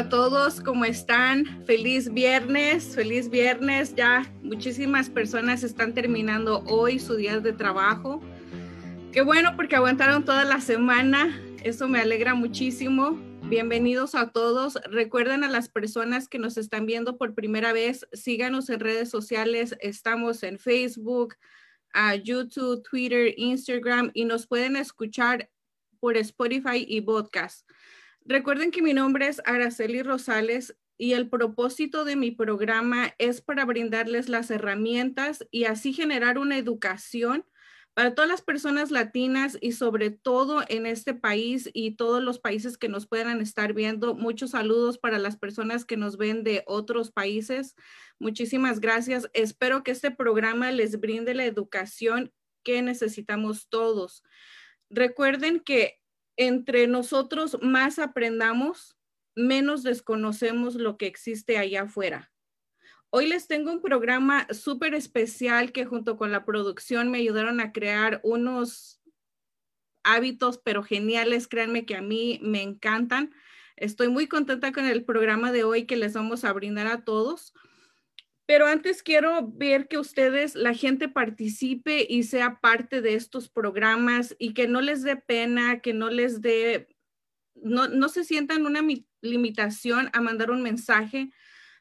A todos, ¿cómo están? Feliz viernes, feliz viernes. Ya muchísimas personas están terminando hoy su día de trabajo. Qué bueno porque aguantaron toda la semana. Eso me alegra muchísimo. Bienvenidos a todos. Recuerden a las personas que nos están viendo por primera vez, síganos en redes sociales. Estamos en Facebook, YouTube, Twitter, Instagram y nos pueden escuchar por Spotify y podcast. Recuerden que mi nombre es Araceli Rosales y el propósito de mi programa es para brindarles las herramientas y así generar una educación para todas las personas latinas y sobre todo en este país y todos los países que nos puedan estar viendo. Muchos saludos para las personas que nos ven de otros países. Muchísimas gracias. Espero que este programa les brinde la educación que necesitamos todos. Recuerden que entre nosotros más aprendamos, menos desconocemos lo que existe allá afuera. Hoy les tengo un programa súper especial que junto con la producción me ayudaron a crear unos hábitos, pero geniales, créanme que a mí me encantan. Estoy muy contenta con el programa de hoy que les vamos a brindar a todos. Pero antes quiero ver que ustedes, la gente participe y sea parte de estos programas y que no les dé pena, que no les dé, no, no se sientan una limitación a mandar un mensaje,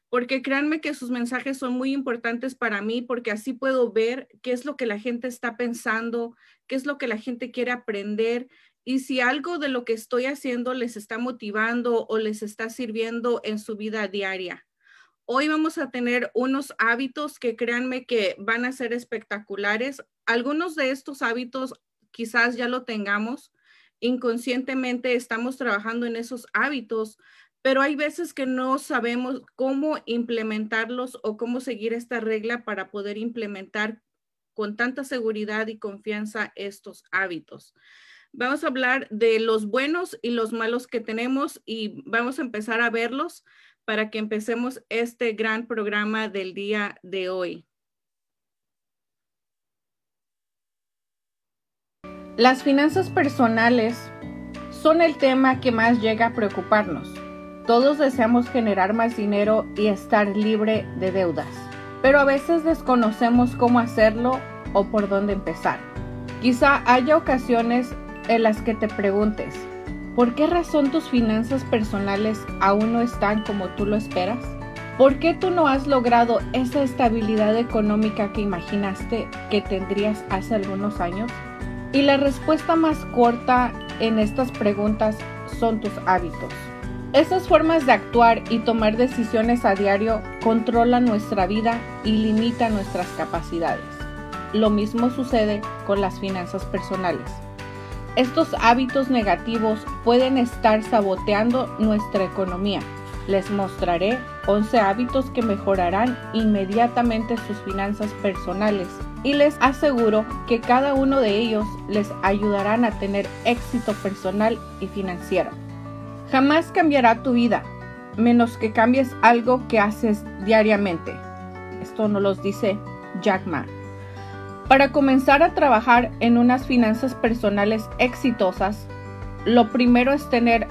porque créanme que sus mensajes son muy importantes para mí, porque así puedo ver qué es lo que la gente está pensando, qué es lo que la gente quiere aprender y si algo de lo que estoy haciendo les está motivando o les está sirviendo en su vida diaria. Hoy vamos a tener unos hábitos que créanme que van a ser espectaculares. Algunos de estos hábitos quizás ya lo tengamos. Inconscientemente estamos trabajando en esos hábitos, pero hay veces que no sabemos cómo implementarlos o cómo seguir esta regla para poder implementar con tanta seguridad y confianza estos hábitos. Vamos a hablar de los buenos y los malos que tenemos y vamos a empezar a verlos para que empecemos este gran programa del día de hoy. Las finanzas personales son el tema que más llega a preocuparnos. Todos deseamos generar más dinero y estar libre de deudas, pero a veces desconocemos cómo hacerlo o por dónde empezar. Quizá haya ocasiones en las que te preguntes, ¿Por qué razón tus finanzas personales aún no están como tú lo esperas? ¿Por qué tú no has logrado esa estabilidad económica que imaginaste que tendrías hace algunos años? Y la respuesta más corta en estas preguntas son tus hábitos. Esas formas de actuar y tomar decisiones a diario controlan nuestra vida y limitan nuestras capacidades. Lo mismo sucede con las finanzas personales. Estos hábitos negativos pueden estar saboteando nuestra economía. Les mostraré 11 hábitos que mejorarán inmediatamente sus finanzas personales y les aseguro que cada uno de ellos les ayudarán a tener éxito personal y financiero. Jamás cambiará tu vida, menos que cambies algo que haces diariamente. Esto nos lo dice Jack Ma. Para comenzar a trabajar en unas finanzas personales exitosas, lo primero es tener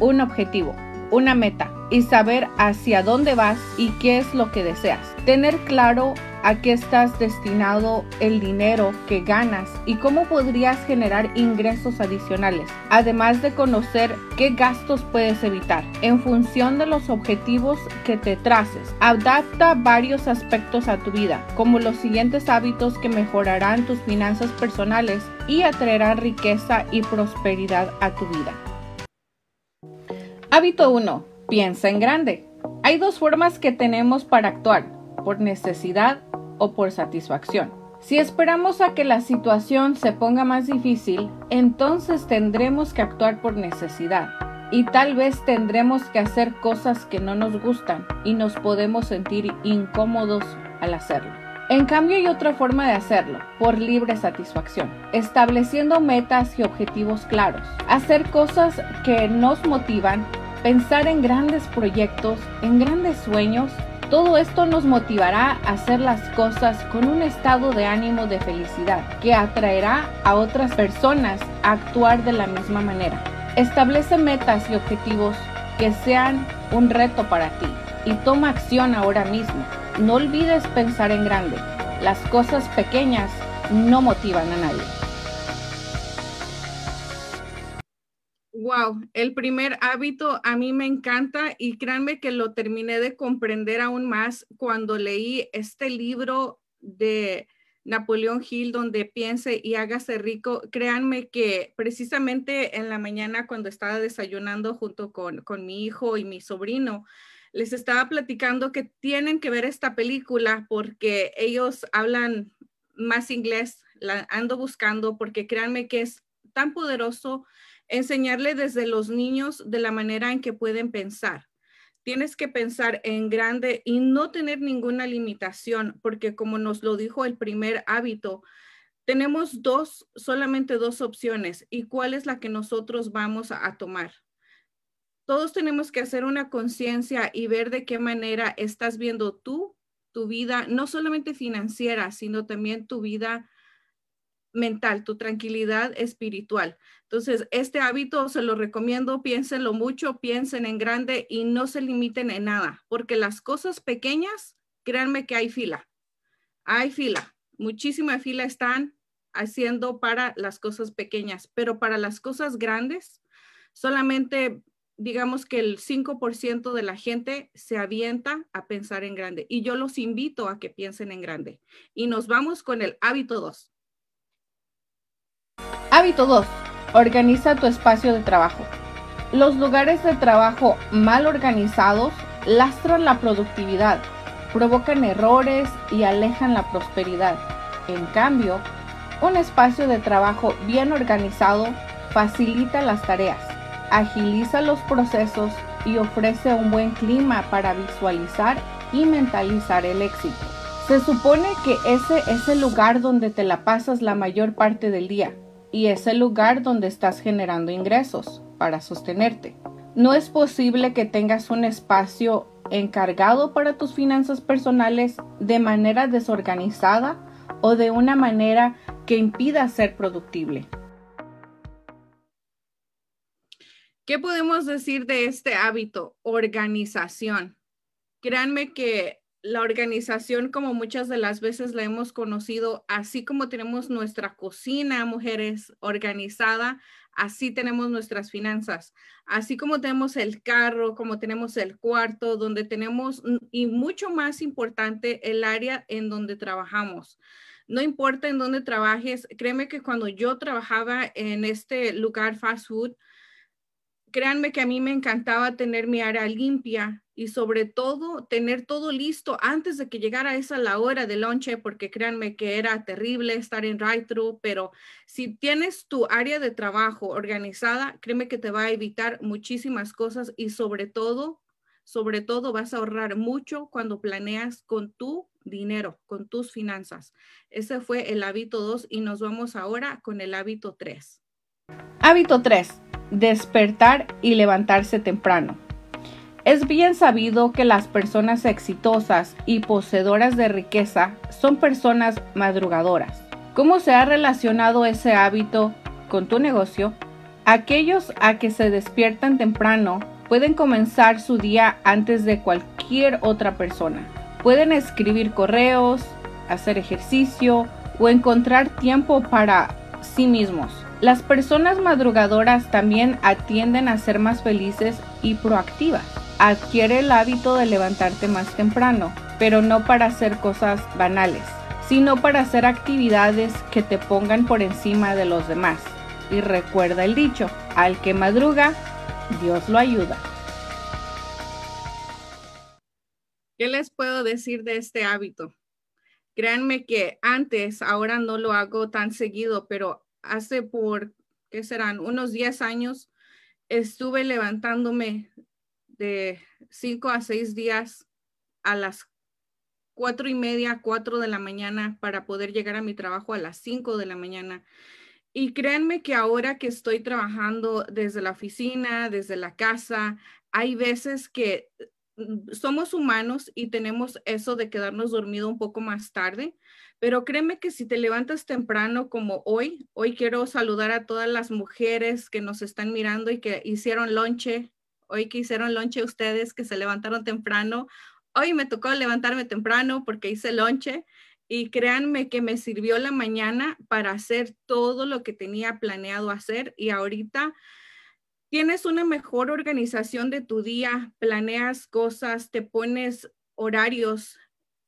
un objetivo, una meta y saber hacia dónde vas y qué es lo que deseas. Tener claro a qué estás destinado el dinero que ganas y cómo podrías generar ingresos adicionales, además de conocer qué gastos puedes evitar. En función de los objetivos que te traces, adapta varios aspectos a tu vida, como los siguientes hábitos que mejorarán tus finanzas personales y atraerán riqueza y prosperidad a tu vida. Hábito 1. Piensa en grande. Hay dos formas que tenemos para actuar por necesidad o por satisfacción. Si esperamos a que la situación se ponga más difícil, entonces tendremos que actuar por necesidad y tal vez tendremos que hacer cosas que no nos gustan y nos podemos sentir incómodos al hacerlo. En cambio hay otra forma de hacerlo, por libre satisfacción, estableciendo metas y objetivos claros, hacer cosas que nos motivan, pensar en grandes proyectos, en grandes sueños todo esto nos motivará a hacer las cosas con un estado de ánimo de felicidad que atraerá a otras personas a actuar de la misma manera. Establece metas y objetivos que sean un reto para ti y toma acción ahora mismo. No olvides pensar en grande. Las cosas pequeñas no motivan a nadie. Wow, el primer hábito a mí me encanta y créanme que lo terminé de comprender aún más cuando leí este libro de Napoleón Hill donde piense y hágase rico. Créanme que precisamente en la mañana cuando estaba desayunando junto con, con mi hijo y mi sobrino, les estaba platicando que tienen que ver esta película porque ellos hablan más inglés, la ando buscando porque créanme que es tan poderoso enseñarle desde los niños de la manera en que pueden pensar. Tienes que pensar en grande y no tener ninguna limitación, porque como nos lo dijo el primer hábito, tenemos dos, solamente dos opciones. ¿Y cuál es la que nosotros vamos a, tomar? Todos tenemos que hacer una conciencia y ver de qué manera estás viendo tú, tu vida, no solamente financiera, sino también tu vida mental, tu tranquilidad espiritual. Entonces, este hábito se lo recomiendo, piénsenlo mucho, piensen en grande y no se limiten en nada, porque las cosas pequeñas, créanme que hay fila. Hay fila, muchísima fila están haciendo para las cosas pequeñas, pero para las cosas grandes, solamente digamos que el 5% de la gente se avienta a pensar en grande. Y yo los invito a que piensen en grande. Y nos vamos con el hábito 2. Hábito 2. Organiza tu espacio de trabajo. Los lugares de trabajo mal organizados lastran la productividad, provocan errores y alejan la prosperidad. En cambio, un espacio de trabajo bien organizado facilita las tareas, agiliza los procesos y ofrece un buen clima para visualizar y mentalizar el éxito. Se supone que ese es el lugar donde te la pasas la mayor parte del día y es el lugar donde estás generando ingresos para sostenerte. No es posible que tengas un espacio encargado para tus finanzas personales de manera desorganizada o de una manera que impida ser productible. ¿Qué podemos decir de este hábito? Organización. Créanme que la organización, como muchas de las veces la hemos conocido, así como tenemos nuestra cocina, mujeres, organizada, así tenemos nuestras finanzas, así como tenemos el carro, como tenemos el cuarto, donde tenemos, y mucho más importante, el área en donde trabajamos. No importa en dónde trabajes, créeme que cuando yo trabajaba en este lugar fast food, créanme que a mí me encantaba tener mi área limpia y sobre todo tener todo listo antes de que llegara esa la hora de lonche, porque créanme que era terrible estar en drive-thru, pero si tienes tu área de trabajo organizada, créeme que te va a evitar muchísimas cosas y sobre todo, sobre todo vas a ahorrar mucho cuando planeas con tu dinero, con tus finanzas. Ese fue el hábito 2 y nos vamos ahora con el hábito 3. Hábito 3 despertar y levantarse temprano. Es bien sabido que las personas exitosas y poseedoras de riqueza son personas madrugadoras. ¿Cómo se ha relacionado ese hábito con tu negocio? Aquellos a que se despiertan temprano pueden comenzar su día antes de cualquier otra persona. Pueden escribir correos, hacer ejercicio o encontrar tiempo para sí mismos. Las personas madrugadoras también atienden a ser más felices y proactivas. Adquiere el hábito de levantarte más temprano, pero no para hacer cosas banales, sino para hacer actividades que te pongan por encima de los demás. Y recuerda el dicho, al que madruga, Dios lo ayuda. ¿Qué les puedo decir de este hábito? Créanme que antes, ahora no lo hago tan seguido, pero hace por, ¿qué serán? Unos 10 años, estuve levantándome de 5 a 6 días a las cuatro y media, cuatro de la mañana para poder llegar a mi trabajo a las 5 de la mañana. Y créanme que ahora que estoy trabajando desde la oficina, desde la casa, hay veces que Mm, somos humanos y tenemos eso de quedarnos dormido un poco más tarde, pero créeme que si te levantas temprano como hoy, hoy quiero saludar a todas las mujeres que nos están mirando y que hicieron lonche, hoy que hicieron lonche ustedes que se levantaron temprano. Hoy me tocó levantarme temprano porque hice lonche y créanme que me sirvió la mañana para hacer todo lo que tenía planeado hacer y ahorita tienes una mejor organización de tu día, planeas cosas, te pones horarios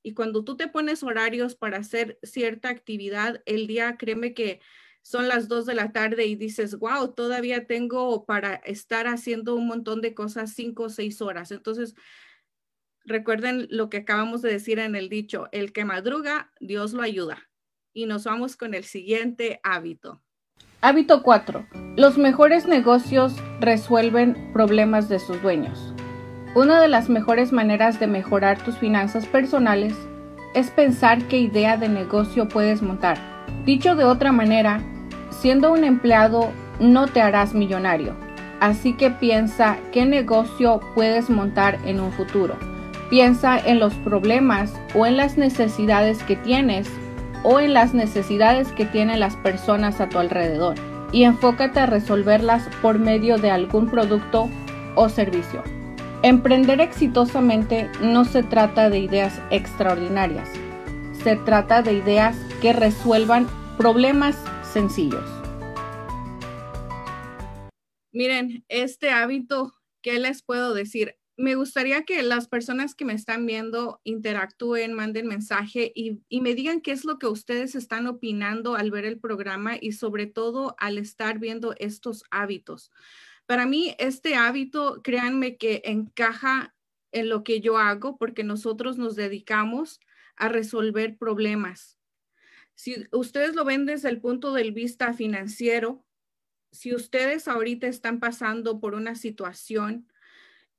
y cuando tú te pones horarios para hacer cierta actividad, el día, créeme que son las dos de la tarde y dices, wow, todavía tengo para estar haciendo un montón de cosas cinco o seis horas. Entonces, recuerden lo que acabamos de decir en el dicho, el que madruga, Dios lo ayuda. Y nos vamos con el siguiente hábito. Hábito 4. Los mejores negocios resuelven problemas de sus dueños. Una de las mejores maneras de mejorar tus finanzas personales es pensar qué idea de negocio puedes montar. Dicho de otra manera, siendo un empleado no te harás millonario. Así que piensa qué negocio puedes montar en un futuro. Piensa en los problemas o en las necesidades que tienes o en las necesidades que tienen las personas a tu alrededor y enfócate a resolverlas por medio de algún producto o servicio. Emprender exitosamente no se trata de ideas extraordinarias, se trata de ideas que resuelvan problemas sencillos. Miren, este hábito, ¿qué les puedo decir? me gustaría que las personas que me están viendo interactúen, manden mensaje y, me digan qué es lo que ustedes están opinando al ver el programa y sobre todo al estar viendo estos hábitos. Para mí, este hábito, créanme que encaja en lo que yo hago porque nosotros nos dedicamos a resolver problemas. Si ustedes lo ven desde el punto de vista financiero, si ustedes ahorita están pasando por una situación,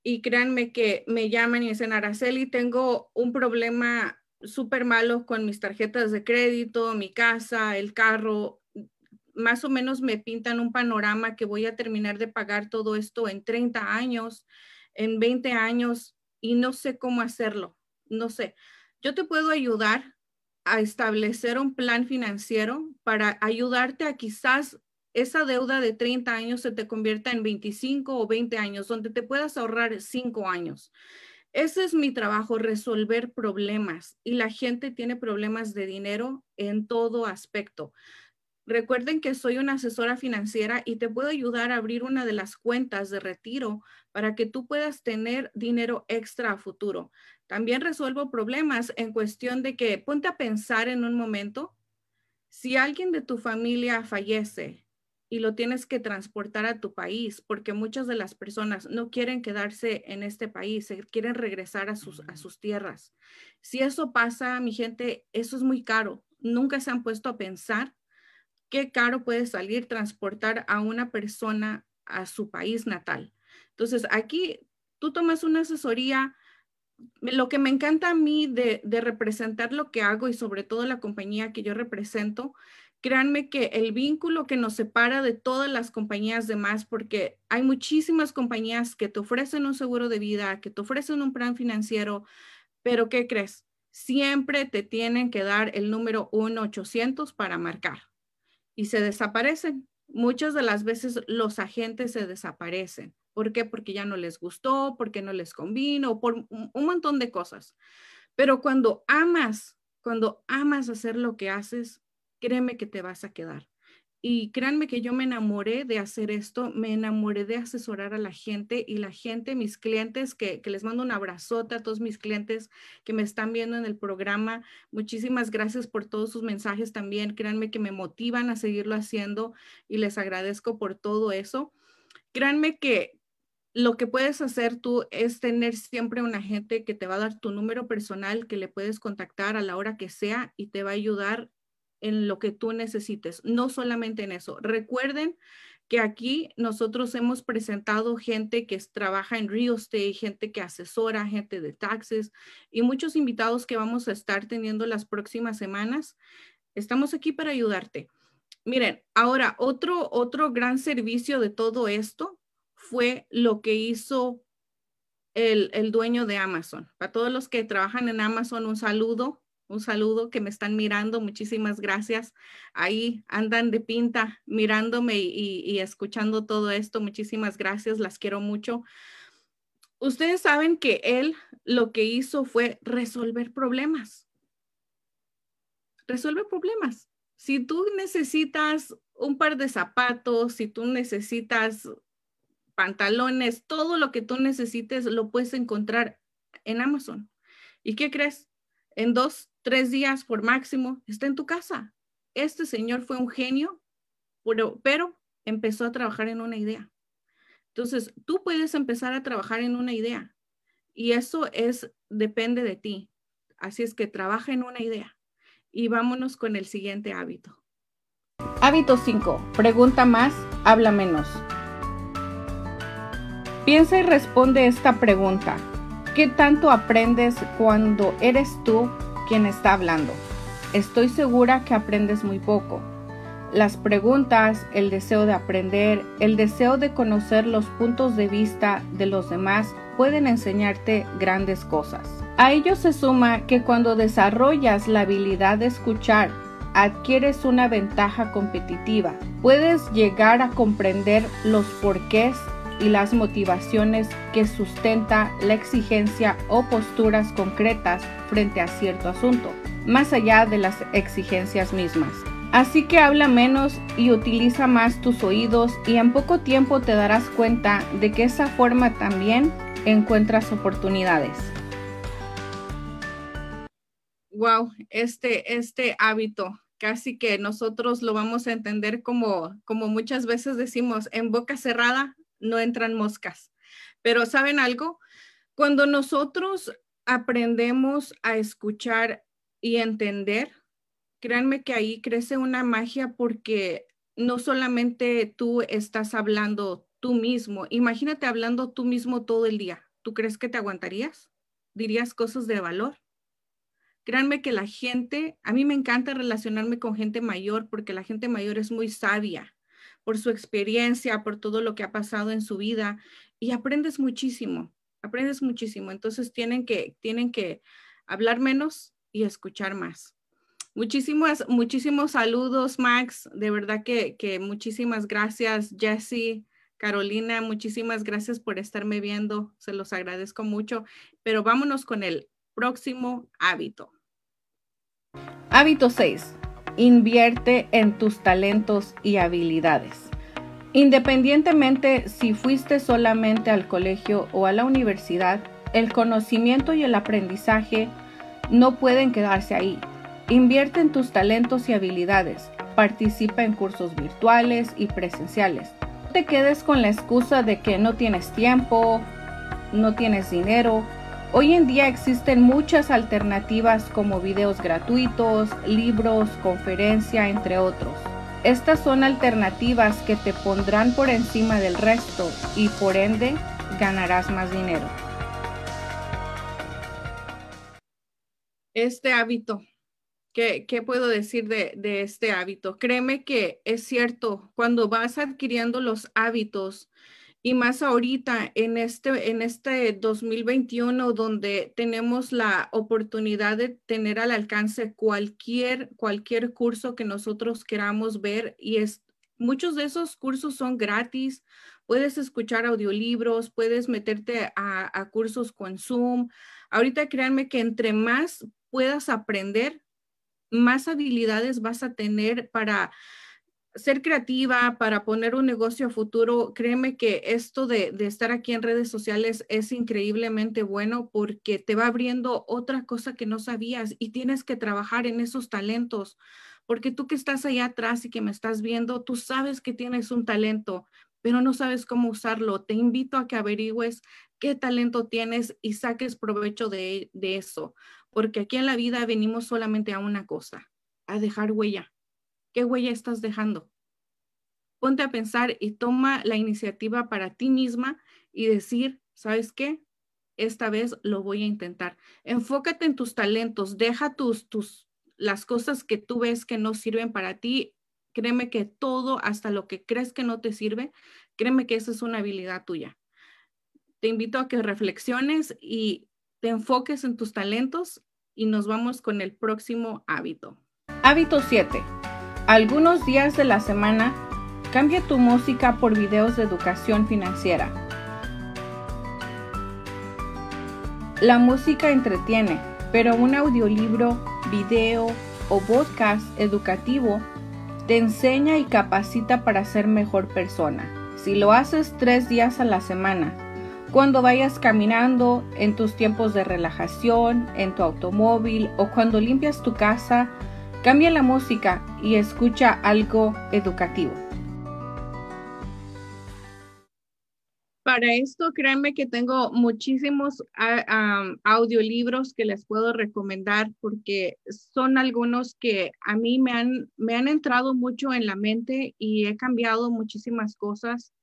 y créanme que me llaman y dicen, Araceli, tengo un problema súper malo con mis tarjetas de crédito, mi casa, el carro. Más o menos me pintan un panorama que voy a terminar de pagar todo esto en 30 años, en 20 años y no sé cómo hacerlo. No sé. Yo te puedo ayudar a establecer un plan financiero para ayudarte a quizás esa deuda de 30 años se te convierta en 25 o 20 años, donde te puedas ahorrar 5 años. Ese es mi trabajo, resolver problemas. Y la gente tiene problemas de dinero en todo aspecto. Recuerden que soy una asesora financiera y te puedo ayudar a abrir una de las cuentas de retiro para que tú puedas tener dinero extra a futuro. También resuelvo problemas en cuestión de que ponte a pensar en un momento, si alguien de tu familia fallece y lo tienes que transportar a tu país, porque muchas de las personas no quieren quedarse en este país, quieren regresar a sus, a sus tierras. Si eso pasa, mi gente, eso es muy caro. Nunca se han puesto a pensar qué caro puede salir transportar a una persona a su país natal. Entonces, aquí tú tomas una asesoría. Lo que me encanta a mí de, representar lo que hago y sobre todo la compañía que yo represento créanme que el vínculo que nos separa de todas las compañías demás, porque hay muchísimas compañías que te ofrecen un seguro de vida, que te ofrecen un plan financiero, pero ¿qué crees? Siempre te tienen que dar el número 1-800 para marcar y se desaparecen. Muchas de las veces los agentes se desaparecen. ¿Por qué? Porque ya no les gustó, porque no les convino, por un montón de cosas. Pero cuando amas, cuando amas hacer lo que haces, créeme que te vas a quedar. Y créanme que yo me enamoré de hacer esto, me enamoré de asesorar a la gente y la gente, mis clientes, que, les mando un abrazote a todos mis clientes que me están viendo en el programa. Muchísimas gracias por todos sus mensajes también. Créanme que me motivan a seguirlo haciendo y les agradezco por todo eso. Créanme que lo que puedes hacer tú es tener siempre un agente que te va a dar tu número personal, que le puedes contactar a la hora que sea y te va a ayudar en lo que tú necesites, no solamente en eso. Recuerden que aquí nosotros hemos presentado gente que trabaja en real estate, gente que asesora, gente de taxes y muchos invitados que vamos a estar teniendo las próximas semanas. Estamos aquí para ayudarte. Miren, ahora otro, otro gran servicio de todo esto fue lo que hizo el, el, dueño de Amazon. Para todos los que trabajan en Amazon, un saludo, un saludo que me están mirando. Muchísimas gracias. Ahí andan de pinta mirándome y, y escuchando todo esto. Muchísimas gracias. Las quiero mucho. Ustedes saben que él lo que hizo fue resolver problemas. Resolver problemas. Si tú necesitas un par de zapatos, si tú necesitas pantalones, todo lo que tú necesites lo puedes encontrar en Amazon. ¿Y qué crees? En dos, tres días por máximo está en tu casa. Este señor fue un genio, pero, pero empezó a trabajar en una idea. Entonces, tú puedes empezar a trabajar en una idea y eso es, depende de ti. Así es que trabaja en una idea y vámonos con el siguiente hábito. Hábito 5. Pregunta más, habla menos. Piensa y responde esta pregunta. ¿Qué tanto aprendes cuando eres tú quien está hablando? Estoy segura que aprendes muy poco. Las preguntas, el deseo de aprender, el deseo de conocer los puntos de vista de los demás pueden enseñarte grandes cosas. A ello se suma que cuando desarrollas la habilidad de escuchar, adquieres una ventaja competitiva. Puedes llegar a comprender los porqués y las motivaciones que sustenta la exigencia o posturas concretas frente a cierto asunto, más allá de las exigencias mismas. Así que habla menos y utiliza más tus oídos y en poco tiempo te darás cuenta de que esa forma también encuentras oportunidades. Wow, este, este hábito casi que nosotros lo vamos a entender como, como muchas veces decimos, en boca cerrada no entran moscas. Pero ¿saben algo? Cuando nosotros aprendemos a escuchar y entender, créanme que ahí crece una magia porque no solamente tú estás hablando tú mismo, imagínate hablando tú mismo todo el día. ¿Tú crees que te aguantarías? ¿Dirías cosas de valor? Créanme que la gente, a mí me encanta relacionarme con gente mayor porque la gente mayor es muy sabia por su experiencia, por todo lo que ha pasado en su vida y aprendes muchísimo, aprendes muchísimo. Entonces tienen que, tienen que hablar menos y escuchar más. Muchísimas, muchísimos saludos, Max. De verdad que, que muchísimas gracias, Jessie, Carolina. Muchísimas gracias por estarme viendo. Se los agradezco mucho. Pero vámonos con el próximo hábito. Hábito 6. Invierte en tus talentos y habilidades. Independientemente si fuiste solamente al colegio o a la universidad, el conocimiento y el aprendizaje no pueden quedarse ahí. Invierte en tus talentos y habilidades. Participa en cursos virtuales y presenciales. No te quedes con la excusa de que no tienes tiempo, no tienes dinero Hoy en día existen muchas alternativas como videos gratuitos, libros, conferencia, entre otros. Estas son alternativas que te pondrán por encima del resto y por ende ganarás más dinero. Este hábito, ¿qué, puedo decir de, de este hábito? Créeme que es cierto, cuando vas adquiriendo los hábitos, y más ahorita en este, en este 2021 donde tenemos la oportunidad de tener al alcance cualquier, cualquier curso que nosotros queramos ver y es, muchos de esos cursos son gratis. Puedes escuchar audiolibros, puedes meterte a, a cursos con Zoom. Ahorita créanme que entre más puedas aprender, más habilidades vas a tener para ser creativa, para poner un negocio a futuro, créeme que esto de, estar aquí en redes sociales es increíblemente bueno porque te va abriendo otra cosa que no sabías y tienes que trabajar en esos talentos. Porque tú que estás allá atrás y que me estás viendo, tú sabes que tienes un talento, pero no sabes cómo usarlo. Te invito a que averigües qué talento tienes y saques provecho de, de eso, porque aquí en la vida venimos solamente a una cosa, a dejar huella. ¿Qué huella estás dejando? Ponte a pensar y toma la iniciativa para ti misma y decir, ¿sabes qué? Esta vez lo voy a intentar. Enfócate en tus talentos, deja tus, tus, las cosas que tú ves que no sirven para ti. Créeme que todo, hasta lo que crees que no te sirve, créeme que esa es una habilidad tuya. Te invito a que reflexiones y te enfoques en tus talentos y nos vamos con el próximo hábito. Hábito 7. Algunos días de la semana cambia tu música por videos de educación financiera. La música entretiene, pero un audiolibro, video o podcast educativo te enseña y capacita para ser mejor persona. Si lo haces tres días a la semana, cuando vayas caminando, en tus tiempos de relajación, en tu automóvil o cuando limpias tu casa, cambia la música y escucha algo educativo. Para esto, créanme que tengo muchísimos ah, audiolibros que les puedo recomendar porque son algunos que a mí me han, me han entrado mucho en la mente y he cambiado muchísimas cosas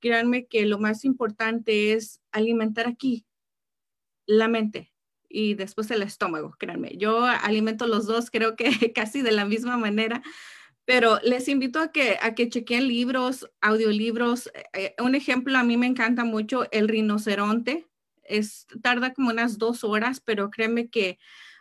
créanme que lo más importante es alimentar aquí la mente y después el estómago, créanme. Yo alimento los dos, creo que casi de la misma manera, pero les invito a que, a que chequen libros, audiolibros. Eh, eh, un ejemplo, a mí me encanta mucho El rinoceronte. Es, tarda como unas dos horas, pero créeme que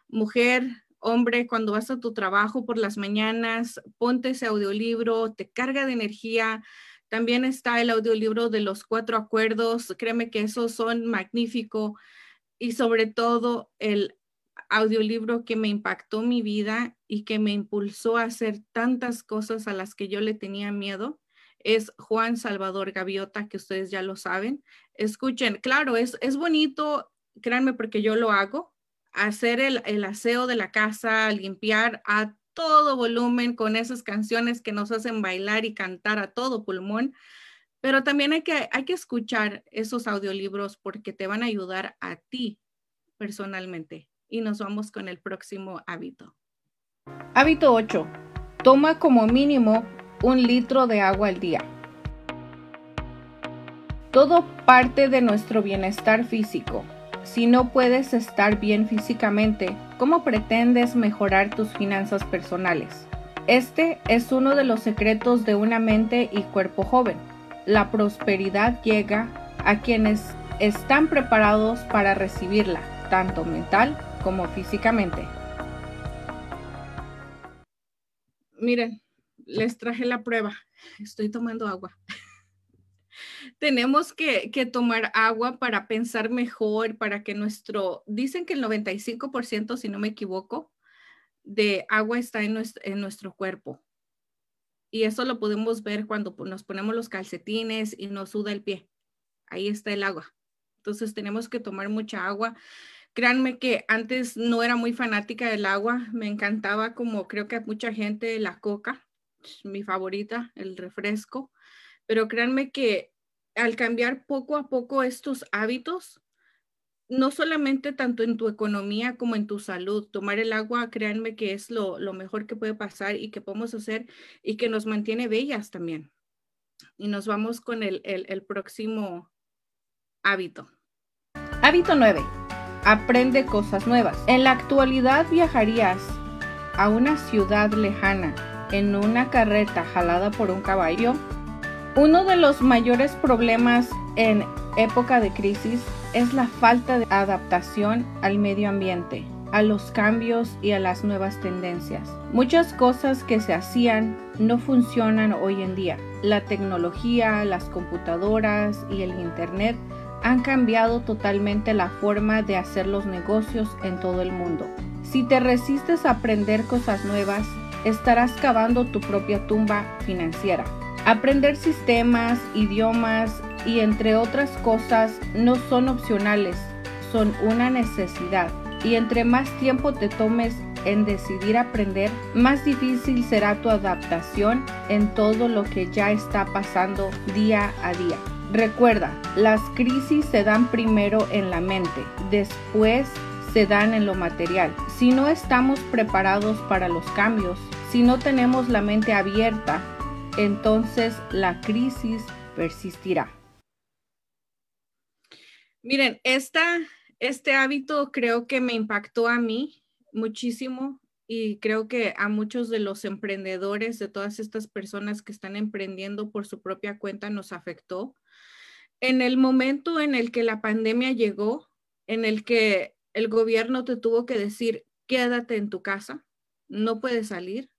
mujer, hombre, cuando vas a tu trabajo por las mañanas, ponte ese audiolibro, te carga de energía, también está el audiolibro de los cuatro acuerdos. Créeme que esos son magníficos. Y sobre todo el audiolibro que me impactó mi vida y que me impulsó a hacer tantas cosas a las que yo le tenía miedo es Juan Salvador Gaviota, que ustedes ya lo saben. Escuchen, claro, es, es bonito, créanme porque yo lo hago, hacer el, el aseo de la casa, limpiar a todo volumen con esas canciones que nos hacen bailar y cantar a todo pulmón. Pero también hay que, hay que escuchar esos audiolibros porque te van a ayudar a ti personalmente. Y nos vamos con el próximo hábito. Hábito 8. Toma como mínimo un litro de agua al día. Todo parte de nuestro bienestar físico. Si no puedes estar bien físicamente, ¿cómo pretendes mejorar tus finanzas personales? Este es uno de los secretos de una mente y cuerpo joven. La prosperidad llega a quienes están preparados para recibirla, tanto mental como físicamente. Miren, les traje la prueba. Estoy tomando agua tenemos que, tomar agua para pensar mejor, para que nuestro, dicen que el 95%, si no me equivoco, de agua está en nuestro, cuerpo. Y eso lo podemos ver cuando nos ponemos los calcetines y nos suda el pie. Ahí está el agua. Entonces tenemos que tomar mucha agua. Créanme que antes no era muy fanática del agua. Me encantaba como creo que mucha gente la coca, mi favorita, el refresco. Pero créanme que al cambiar poco a poco estos hábitos, no solamente tanto en tu economía como en tu salud, tomar el agua, créanme que es lo, mejor que puede pasar y que podemos hacer y que nos mantiene bellas también. Y nos vamos con el, el próximo hábito. Hábito 9. Aprende cosas nuevas. En la actualidad viajarías a una ciudad lejana en una carreta jalada por un caballo uno de los mayores problemas en época de crisis es la falta de adaptación al medio ambiente, a los cambios y a las nuevas tendencias. Muchas cosas que se hacían no funcionan hoy en día. La tecnología, las computadoras y el Internet han cambiado totalmente la forma de hacer los negocios en todo el mundo. Si te resistes a aprender cosas nuevas, estarás cavando tu propia tumba financiera. Aprender sistemas, idiomas y entre otras cosas no son opcionales, son una necesidad. Y entre más tiempo te tomes en decidir aprender, más difícil será tu adaptación en todo lo que ya está pasando día a día. Recuerda, las crisis se dan primero en la mente, después se dan en lo material. Si no estamos preparados para los cambios, si no tenemos la mente abierta, entonces la crisis persistirá. Miren, esta, este hábito creo que me impactó a mí muchísimo y creo que a muchos de los emprendedores, de todas estas personas que están emprendiendo por su propia cuenta, nos afectó. En el momento en el que la pandemia llegó, en el que el gobierno te tuvo que decir, quédate en tu casa, no puedes salir,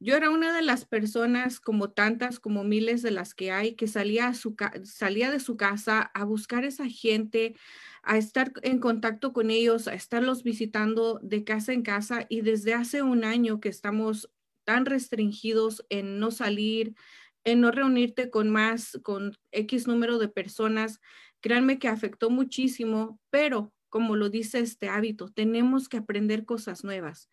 yo era una de las personas, como tantas, como miles de las que hay, que salía, a su, salía de su casa a buscar esa gente, a estar en contacto con ellos, a estarlos visitando de casa en casa. Y desde hace un año que estamos tan restringidos en no salir, en no reunirte con más, con X número de personas, créanme que afectó muchísimo, pero como lo dice este hábito, tenemos que aprender cosas nuevas.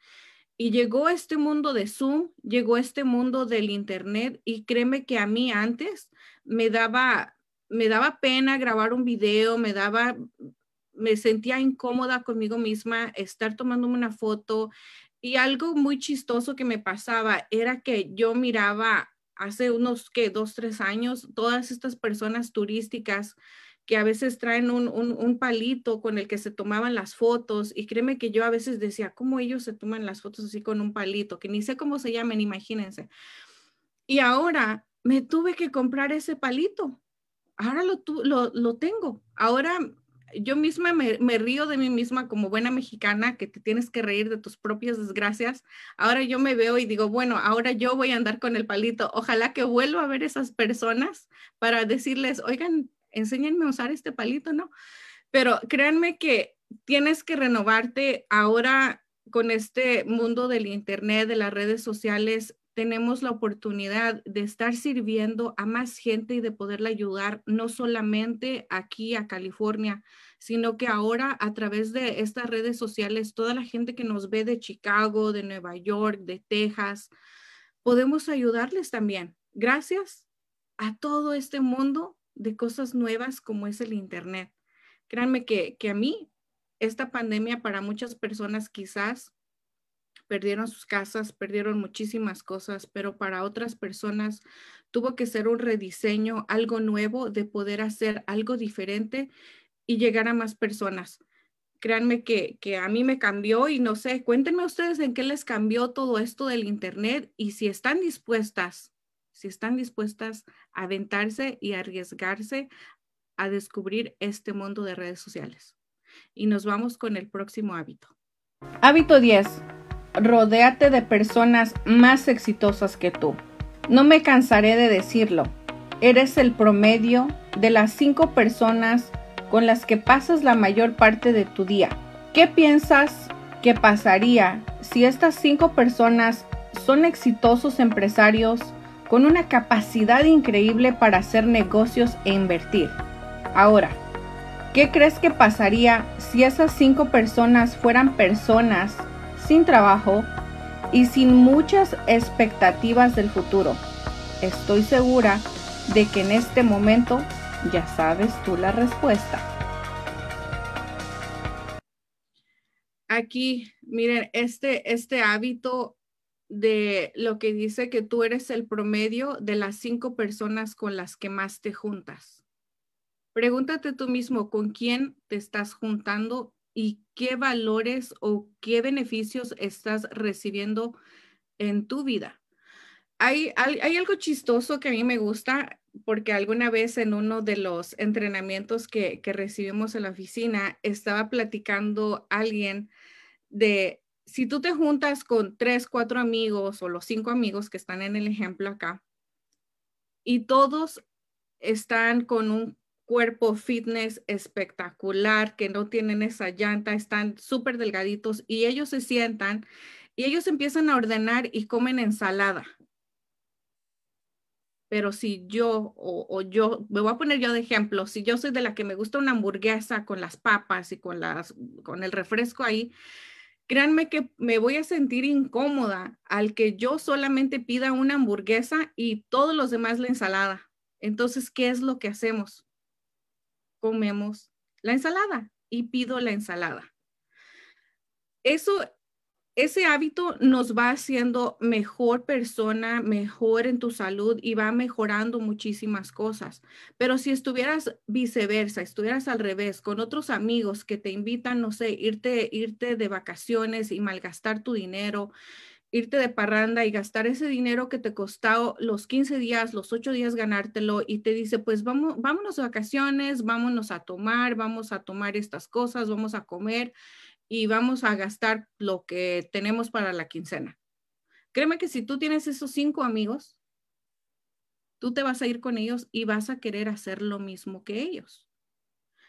Y llegó este mundo de Zoom, llegó este mundo del Internet y créeme que a mí antes me daba, me daba pena grabar un video, me daba, me sentía incómoda conmigo misma estar tomándome una foto. Y algo muy chistoso que me pasaba era que yo miraba hace unos, que dos, tres años, todas estas personas turísticas que a veces traen un, palito con el que se tomaban las fotos y créeme que yo a veces decía, ¿cómo ellos se toman las fotos así con un palito? Que ni sé cómo se llaman, imagínense. Y ahora me tuve que comprar ese palito. Ahora lo, lo, lo tengo. Ahora yo misma me, me, río de mí misma como buena mexicana, que te tienes que reír de tus propias desgracias. Ahora yo me veo y digo, bueno, ahora yo voy a andar con el palito. Ojalá que vuelva a ver esas personas para decirles, oigan, enséñenme a usar este palito, ¿no? Pero créanme que tienes que renovarte ahora con este mundo del Internet, de las redes sociales. Tenemos la oportunidad de estar sirviendo a más gente y de poderle ayudar, no solamente aquí a California, sino que ahora a través de estas redes sociales, toda la gente que nos ve de Chicago, de Nueva York, de Texas, podemos ayudarles también. Gracias a todo este mundo de cosas nuevas como es el Internet. Créanme que, que a mí, esta pandemia para muchas personas quizás perdieron sus casas, perdieron muchísimas cosas, pero para otras personas tuvo que ser un rediseño, algo nuevo de poder hacer algo diferente y llegar a más personas. Créanme que, que, a mí me cambió y no sé, cuéntenme ustedes en qué les cambió todo esto del Internet y si están dispuestas si están dispuestas a aventarse y arriesgarse a descubrir este mundo de redes sociales. Y nos vamos con el próximo hábito. Hábito 10. Rodéate de personas más exitosas que tú. No me cansaré de decirlo. Eres el promedio de las cinco personas con las que pasas la mayor parte de tu día. ¿Qué piensas que pasaría si estas cinco personas son exitosos empresarios con una capacidad increíble para hacer negocios e invertir. Ahora, ¿qué crees que pasaría si esas cinco personas fueran personas sin trabajo y sin muchas expectativas del futuro? Estoy segura de que en este momento ya sabes tú la respuesta. Aquí, miren, este, este hábito de lo que dice que tú eres el promedio de las cinco personas con las que más te juntas. Pregúntate tú mismo con quién te estás juntando y qué valores o qué beneficios estás recibiendo en tu vida. Hay, hay, algo chistoso que a mí me gusta porque alguna vez en uno de los entrenamientos que, que recibimos en la oficina estaba platicando alguien de si tú te juntas con tres, cuatro amigos o los cinco amigos que están en el ejemplo acá y todos están con un cuerpo fitness espectacular, que no tienen esa llanta, están súper delgaditos y ellos se sientan y ellos empiezan a ordenar y comen ensalada. Pero si yo o, yo, me voy a poner yo de ejemplo, si yo soy de la que me gusta una hamburguesa con las papas y con, las, con el refresco ahí, créanme que me voy a sentir incómoda al que yo solamente pida una hamburguesa y todos los demás la ensalada. Entonces, ¿qué es lo que hacemos? Comemos la ensalada y pido la ensalada. Eso ese hábito nos va haciendo mejor persona, mejor en tu salud y va mejorando muchísimas cosas. Pero si estuvieras viceversa, estuvieras al revés, con otros amigos que te invitan, no sé, irte, irte de vacaciones y malgastar tu dinero, irte de parranda y gastar ese dinero que te costó los 15 días, los 8 días ganártelo y te dice, pues vamos, vámonos de vacaciones, vámonos a tomar, vamos a tomar estas cosas, vamos a comer y vamos a gastar lo que tenemos para la quincena. Créeme que si tú tienes esos cinco amigos, tú te vas a ir con ellos y vas a querer hacer lo mismo que ellos.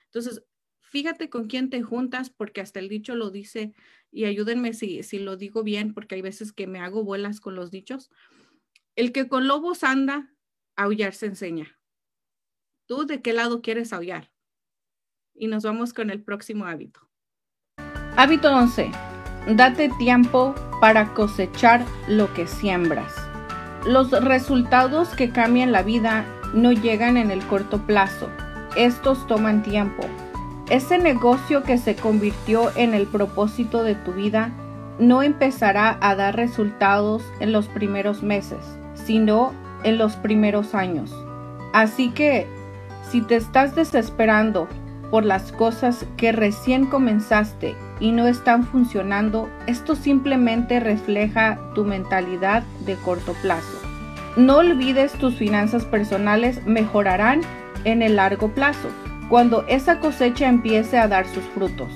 Entonces, fíjate con quién te juntas, porque hasta el dicho lo dice, y ayúdenme si, si lo digo bien, porque hay veces que me hago bolas con los dichos. El que con lobos anda, aullar se enseña. ¿Tú de qué lado quieres aullar? Y nos vamos con el próximo hábito. Hábito 11. Date tiempo para cosechar lo que siembras. Los resultados que cambian la vida no llegan en el corto plazo. Estos toman tiempo. Ese negocio que se convirtió en el propósito de tu vida no empezará a dar resultados en los primeros meses, sino en los primeros años. Así que, si te estás desesperando por las cosas que recién comenzaste y no están funcionando, esto simplemente refleja tu mentalidad de corto plazo. No olvides tus finanzas personales mejorarán en el largo plazo, cuando esa cosecha empiece a dar sus frutos.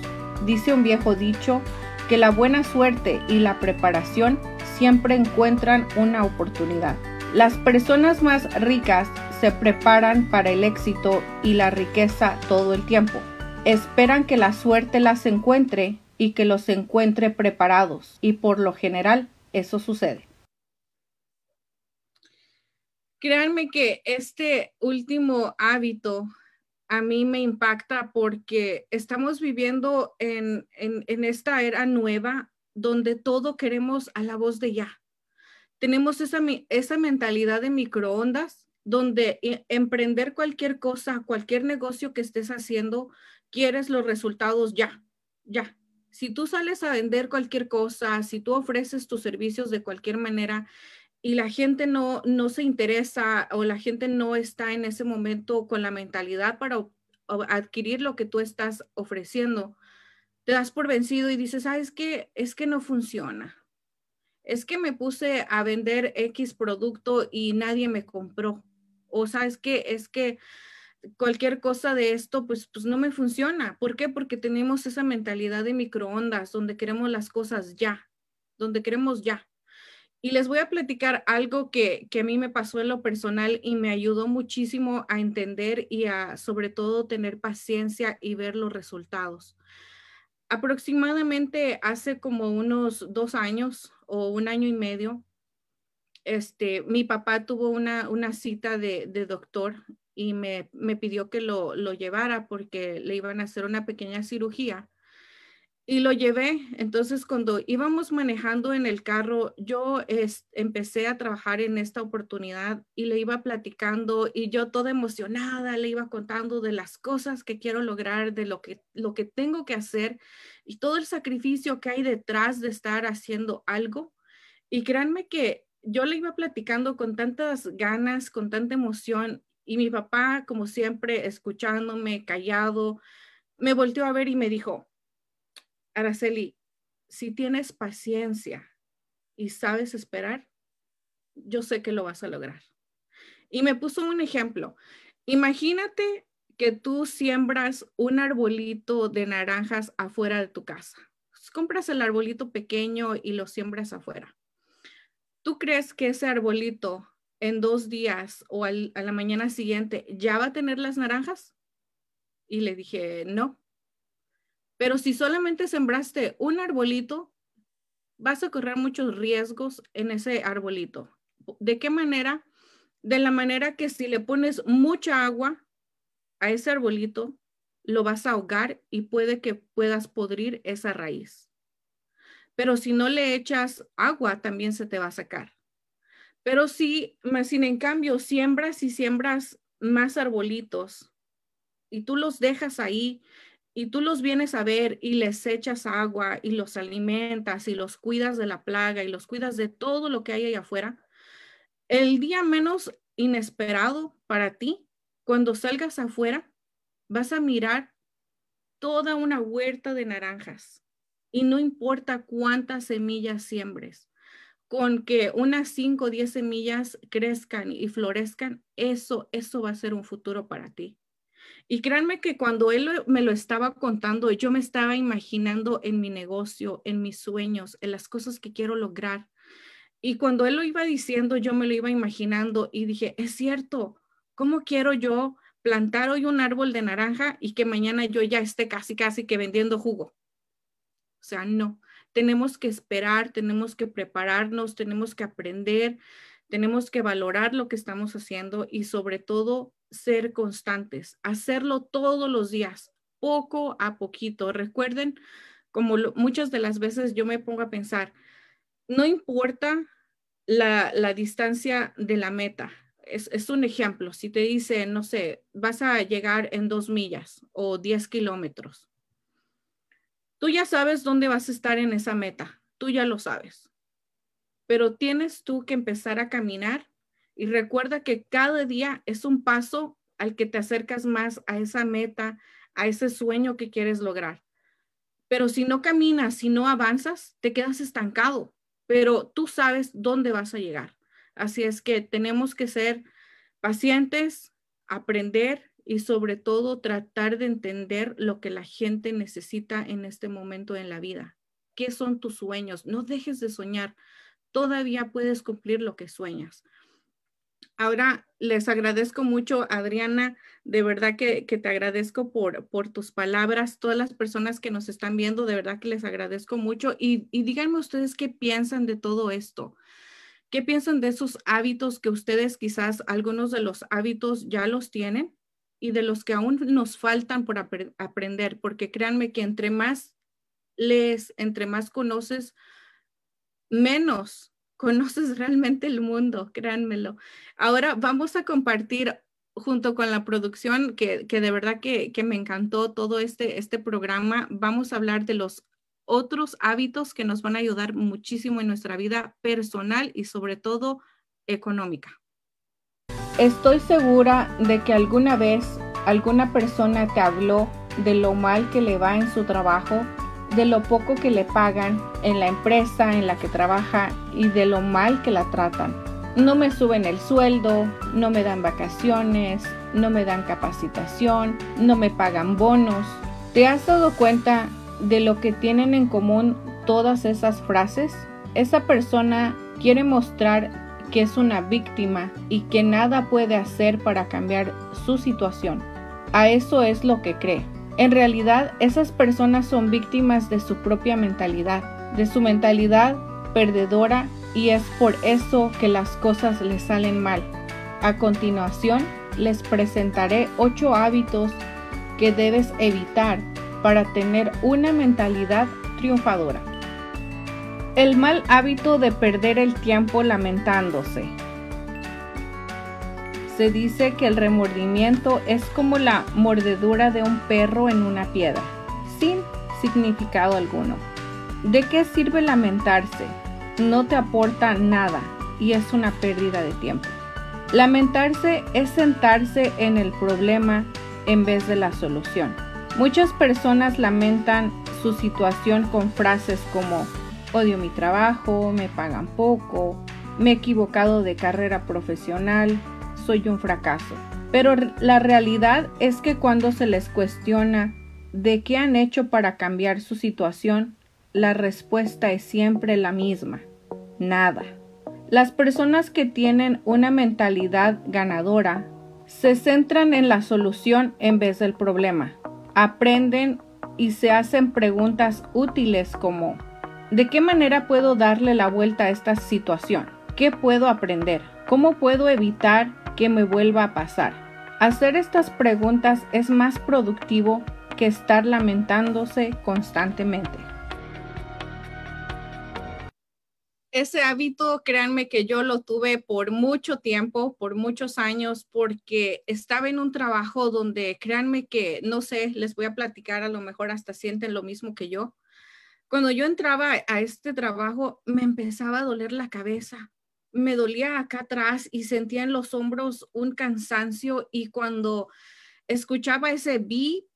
Dice un viejo dicho que la buena suerte y la preparación siempre encuentran una oportunidad. Las personas más ricas se preparan para el éxito y la riqueza todo el tiempo esperan que la suerte las encuentre y que los encuentre preparados, y por lo general eso sucede. Créanme que este último hábito a mí me impacta porque estamos viviendo en, esta era nueva donde todo queremos a la voz de ya. Tenemos esa, esa mentalidad de microondas donde e, emprender cualquier cosa, cualquier negocio que estés haciendo, quieres los resultados ya, ya. Si tú sales a vender cualquier cosa, si tú ofreces tus servicios de cualquier manera y la gente no, no se interesa o la gente no está en ese momento con la mentalidad para adquirir lo que tú estás ofreciendo, te das por vencido y dices, ah, es que, es que no funciona. Es que me puse a vender X producto y nadie me compró. O sabes que es que cualquier cosa de esto, pues, pues no me funciona. ¿Por qué? Porque tenemos esa mentalidad de microondas, donde queremos las cosas ya, donde queremos ya. Y les voy a platicar algo que, que a mí me pasó en lo personal y me ayudó muchísimo a entender y a sobre todo tener paciencia y ver los resultados. Aproximadamente hace como unos dos años o un año y medio, este, mi papá tuvo una, una cita de, de doctor y me, pidió que lo, llevara porque le iban a hacer una pequeña cirugía. Y lo llevé. Entonces, cuando íbamos manejando en el carro, yo empecé a trabajar en esta oportunidad y le iba platicando y yo toda emocionada le iba contando de las cosas que quiero lograr, de lo que, lo que tengo que hacer y todo el sacrificio que hay detrás de estar haciendo algo. Y créanme que yo le iba platicando con tantas ganas, con tanta emoción y mi papá, como siempre, escuchándome, callado, me volteó a ver y me dijo, Araceli, si tienes paciencia y sabes esperar, yo sé que lo vas a lograr. Y me puso un ejemplo. Imagínate que tú siembras un arbolito de naranjas afuera de tu casa. Compras el arbolito pequeño y lo siembras afuera. ¿Tú crees que ese arbolito en dos días o a la mañana siguiente, ¿ya va a tener las naranjas? Y le dije, no. Pero si solamente sembraste un arbolito, vas a correr muchos riesgos en ese arbolito. ¿De qué manera? De la manera que si le pones mucha agua a ese arbolito, lo vas a ahogar y puede que puedas podrir esa raíz. pero si no le echas agua, también se te va a sacar. Pero si, sin en cambio, siembras y siembras más arbolitos y tú los dejas ahí y tú los vienes a ver y les echas agua y los alimentas y los cuidas de la plaga y los cuidas de todo lo que hay ahí afuera, el día menos inesperado para ti, cuando salgas afuera, vas a mirar toda una huerta de naranjas y no importa cuántas semillas siembres, con que unas 5 o 10 semillas crezcan y florezcan, eso, eso va a ser un futuro para ti. Y créanme que cuando él me lo estaba contando, yo me estaba imaginando en mi negocio, en mis sueños, en las cosas que quiero lograr. Y cuando él lo iba diciendo, yo me lo iba imaginando y dije, es cierto, ¿cómo quiero yo plantar hoy un árbol de naranja y que mañana yo ya esté casi, casi que vendiendo jugo? O sea, no, tenemos que esperar, tenemos que prepararnos, tenemos que aprender, tenemos que valorar lo que estamos haciendo y sobre todo ser constantes, hacerlo todos los días, poco a poquito. Recuerden, como muchas de las veces yo me pongo a pensar, no importa la, distancia de la meta. Es, es, un ejemplo. Si te dice, no sé, vas a llegar en dos millas o diez kilómetros, tú ya sabes dónde vas a estar en esa meta. Tú ya lo sabes. Pero tienes tú que empezar a caminar y recuerda que cada día es un paso al que te acercas más a esa meta, a ese sueño que quieres lograr. Pero si no caminas, si no avanzas, te quedas estancado, pero tú sabes dónde vas a llegar. Así es que tenemos que ser pacientes, aprender y sobre todo tratar de entender lo que la gente necesita en este momento en la vida. ¿Qué son tus sueños? No dejes de soñar. Todavía puedes cumplir lo que sueñas. Ahora les agradezco mucho, Adriana, de verdad que, te agradezco por, por, tus palabras. Todas las personas que nos están viendo, de verdad que les agradezco mucho. Y, y díganme ustedes qué piensan de todo esto. ¿Qué piensan de esos hábitos que ustedes quizás algunos de los hábitos ya los tienen y de los que aún nos faltan por aprender? Porque créanme que entre más lees, entre más conoces, menos conoces realmente el mundo, créanmelo. Ahora vamos a compartir junto con la producción, que, de verdad que, me encantó todo este, este programa, vamos a hablar de los otros hábitos que nos van a ayudar muchísimo en nuestra vida personal y sobre todo económica. Estoy segura de que alguna vez alguna persona te habló de lo mal que le va en su trabajo de lo poco que le pagan en la empresa en la que trabaja y de lo mal que la tratan. No me suben el sueldo, no me dan vacaciones, no me dan capacitación, no me pagan bonos. ¿Te has dado cuenta de lo que tienen en común todas esas frases? Esa persona quiere mostrar que es una víctima y que nada puede hacer para cambiar su situación. A eso es lo que cree. En realidad, esas personas son víctimas de su propia mentalidad, de su mentalidad perdedora y es por eso que las cosas les salen mal. A continuación, les presentaré ocho hábitos que debes evitar para tener una mentalidad triunfadora. El mal hábito de perder el tiempo lamentándose. Se dice que el remordimiento es como la mordedura de un perro en una piedra, sin significado alguno. ¿De qué sirve lamentarse? No te aporta nada y es una pérdida de tiempo. Lamentarse es sentarse en el problema en vez de la solución. Muchas personas lamentan su situación con frases como odio mi trabajo, me pagan poco, me he equivocado de carrera profesional, soy un fracaso. Pero la realidad es que cuando se les cuestiona de qué han hecho para cambiar su situación, la respuesta es siempre la misma, nada. Las personas que tienen una mentalidad ganadora se centran en la solución en vez del problema. Aprenden y se hacen preguntas útiles como ¿de qué manera puedo darle la vuelta a esta situación? ¿Qué puedo aprender? ¿Cómo puedo evitar que me vuelva a pasar. Hacer estas preguntas es más productivo que estar lamentándose constantemente. ese hábito, créanme que yo lo tuve por mucho tiempo, por muchos años, porque estaba en un trabajo donde, créanme que, no sé, les voy a platicar, a lo mejor hasta sienten lo mismo que yo. Cuando yo entraba a este trabajo, me empezaba a doler la cabeza, me dolía acá atrás y sentía en los hombros un cansancio y cuando escuchaba ese vi,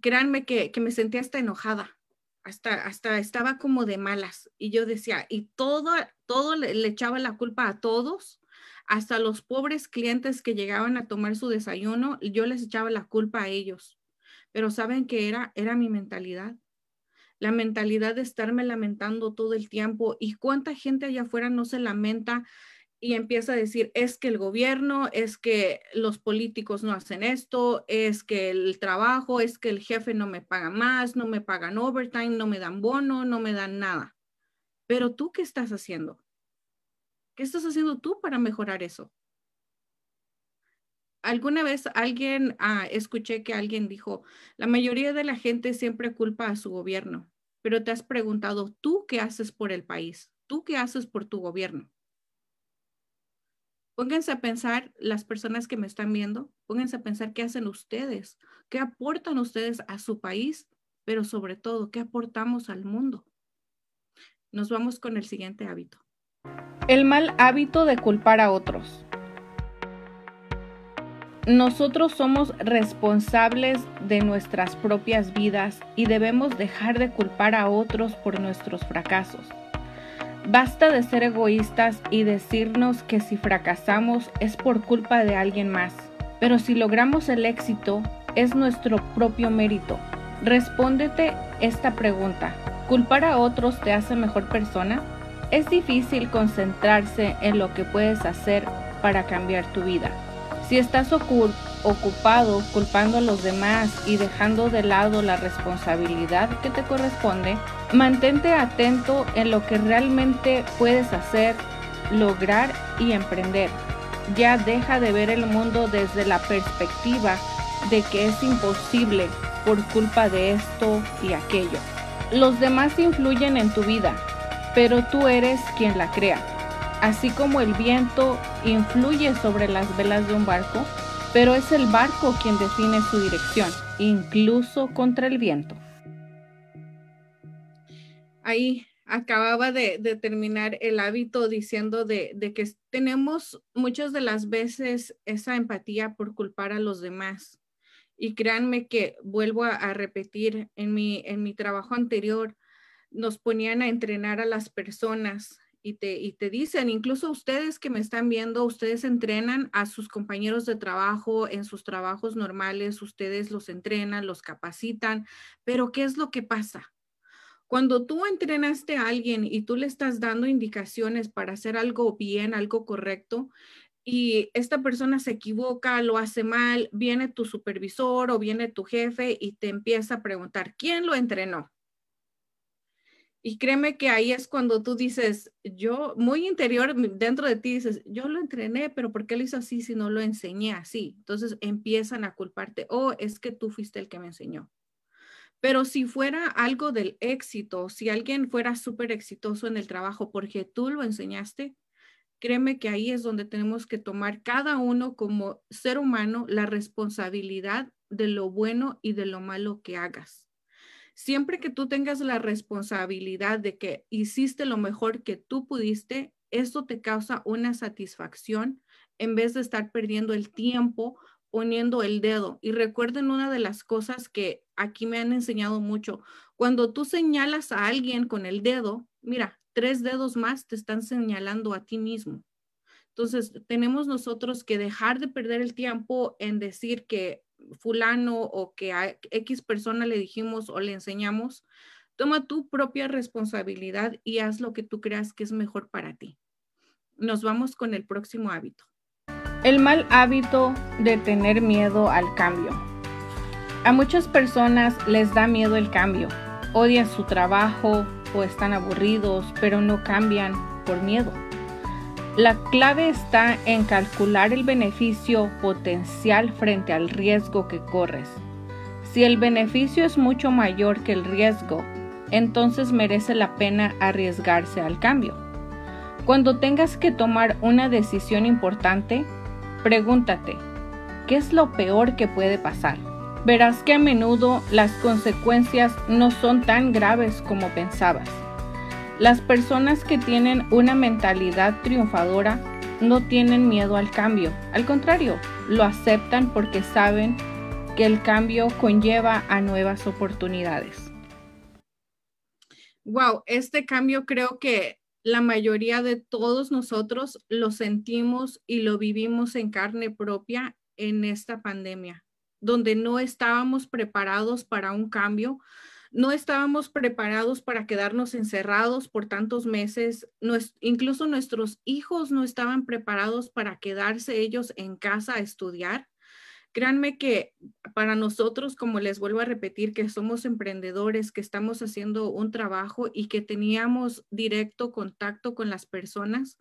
créanme que, que me sentía hasta enojada hasta, hasta estaba como de malas. Y yo decía, y todo, todo le, echaba la culpa a todos, hasta los pobres clientes que llegaban a tomar su desayuno, yo les echaba la culpa a ellos. Pero saben que era, era mi mentalidad. La mentalidad de estarme lamentando todo el tiempo. ¿Y cuánta gente allá afuera no se lamenta y empieza a decir, es que el gobierno, es que los políticos no hacen esto, es que el trabajo, es que el jefe no me paga más, no me pagan overtime, no me dan bono, no me dan nada. Pero tú, ¿qué estás haciendo? ¿Qué estás haciendo tú para mejorar eso? Alguna vez alguien, ah, escuché que alguien dijo, la mayoría de la gente siempre culpa a su gobierno, pero te has preguntado, ¿tú qué haces por el país? ¿Tú qué haces por tu gobierno? Pónganse a pensar las personas que me están viendo, pónganse a pensar qué hacen ustedes, qué aportan ustedes a su país, pero sobre todo, qué aportamos al mundo. Nos vamos con el siguiente hábito. El mal hábito de culpar a otros. Nosotros somos responsables de nuestras propias vidas y debemos dejar de culpar a otros por nuestros fracasos. Basta de ser egoístas y decirnos que si fracasamos es por culpa de alguien más, pero si logramos el éxito es nuestro propio mérito. Respóndete esta pregunta. ¿Culpar a otros te hace mejor persona? Es difícil concentrarse en lo que puedes hacer para cambiar tu vida. Si estás ocupado culpando a los demás y dejando de lado la responsabilidad que te corresponde, mantente atento en lo que realmente puedes hacer, lograr y emprender. Ya deja de ver el mundo desde la perspectiva de que es imposible por culpa de esto y aquello. Los demás influyen en tu vida, pero tú eres quien la crea así como el viento influye sobre las velas de un barco, pero es el barco quien define su dirección, incluso contra el viento. Ahí acababa de, terminar el hábito diciendo de, que tenemos muchas de las veces esa empatía por culpar a los demás. Y créanme que vuelvo a, a repetir, en mi, en mi trabajo anterior nos ponían a entrenar a las personas y te, dicen, incluso ustedes que me están viendo, ustedes entrenan a sus compañeros de trabajo en sus trabajos normales, ustedes los entrenan, los capacitan, pero ¿qué es lo que pasa? Cuando tú entrenaste a alguien y tú le estás dando indicaciones para hacer algo bien, algo correcto, y esta persona se equivoca, lo hace mal, viene tu supervisor o viene tu jefe y te empieza a preguntar, ¿quién lo entrenó? Y créeme que ahí es cuando tú dices, yo, muy interior dentro de ti dices, yo lo entrené, pero ¿por qué lo hizo así si no lo enseñé así? Entonces empiezan a culparte, oh, es que tú fuiste el que me enseñó. Pero si fuera algo del éxito, si alguien fuera súper exitoso en el trabajo porque tú lo enseñaste, créeme que ahí es donde tenemos que tomar cada uno como ser humano la responsabilidad de lo bueno y de lo malo que hagas Siempre que tú tengas la responsabilidad de que hiciste lo mejor que tú pudiste, esto te causa una satisfacción en vez de estar perdiendo el tiempo poniendo el dedo. Y recuerden una de las cosas que aquí me han enseñado mucho. Cuando tú señalas a alguien con el dedo, mira, tres dedos más te están señalando a ti mismo. Entonces, tenemos nosotros que dejar de perder el tiempo en decir que fulano o que a X persona le dijimos o le enseñamos, toma tu propia responsabilidad y haz lo que tú creas que es mejor para ti. Nos vamos con el próximo hábito. El mal hábito de tener miedo al cambio. A muchas personas les da miedo el cambio. Odian su trabajo o están aburridos, pero no cambian por miedo. La clave está en calcular el beneficio potencial frente al riesgo que corres. Si el beneficio es mucho mayor que el riesgo, entonces merece la pena arriesgarse al cambio. Cuando tengas que tomar una decisión importante, pregúntate, ¿qué es lo peor que puede pasar? Verás que a menudo las consecuencias no son tan graves como pensabas. Las personas que tienen una mentalidad triunfadora no tienen miedo al cambio, al contrario, lo aceptan porque saben que el cambio conlleva a nuevas oportunidades. Wow, este cambio creo que la mayoría de todos nosotros lo sentimos y lo vivimos en carne propia en esta pandemia, donde no estábamos preparados para un cambio, no estábamos preparados para quedarnos encerrados por tantos meses, incluso nuestros hijos no estaban preparados para quedarse ellos en casa a estudiar. Créanme que para nosotros, como les vuelvo a repetir, que somos emprendedores, que estamos haciendo un trabajo y que teníamos directo contacto con las personas,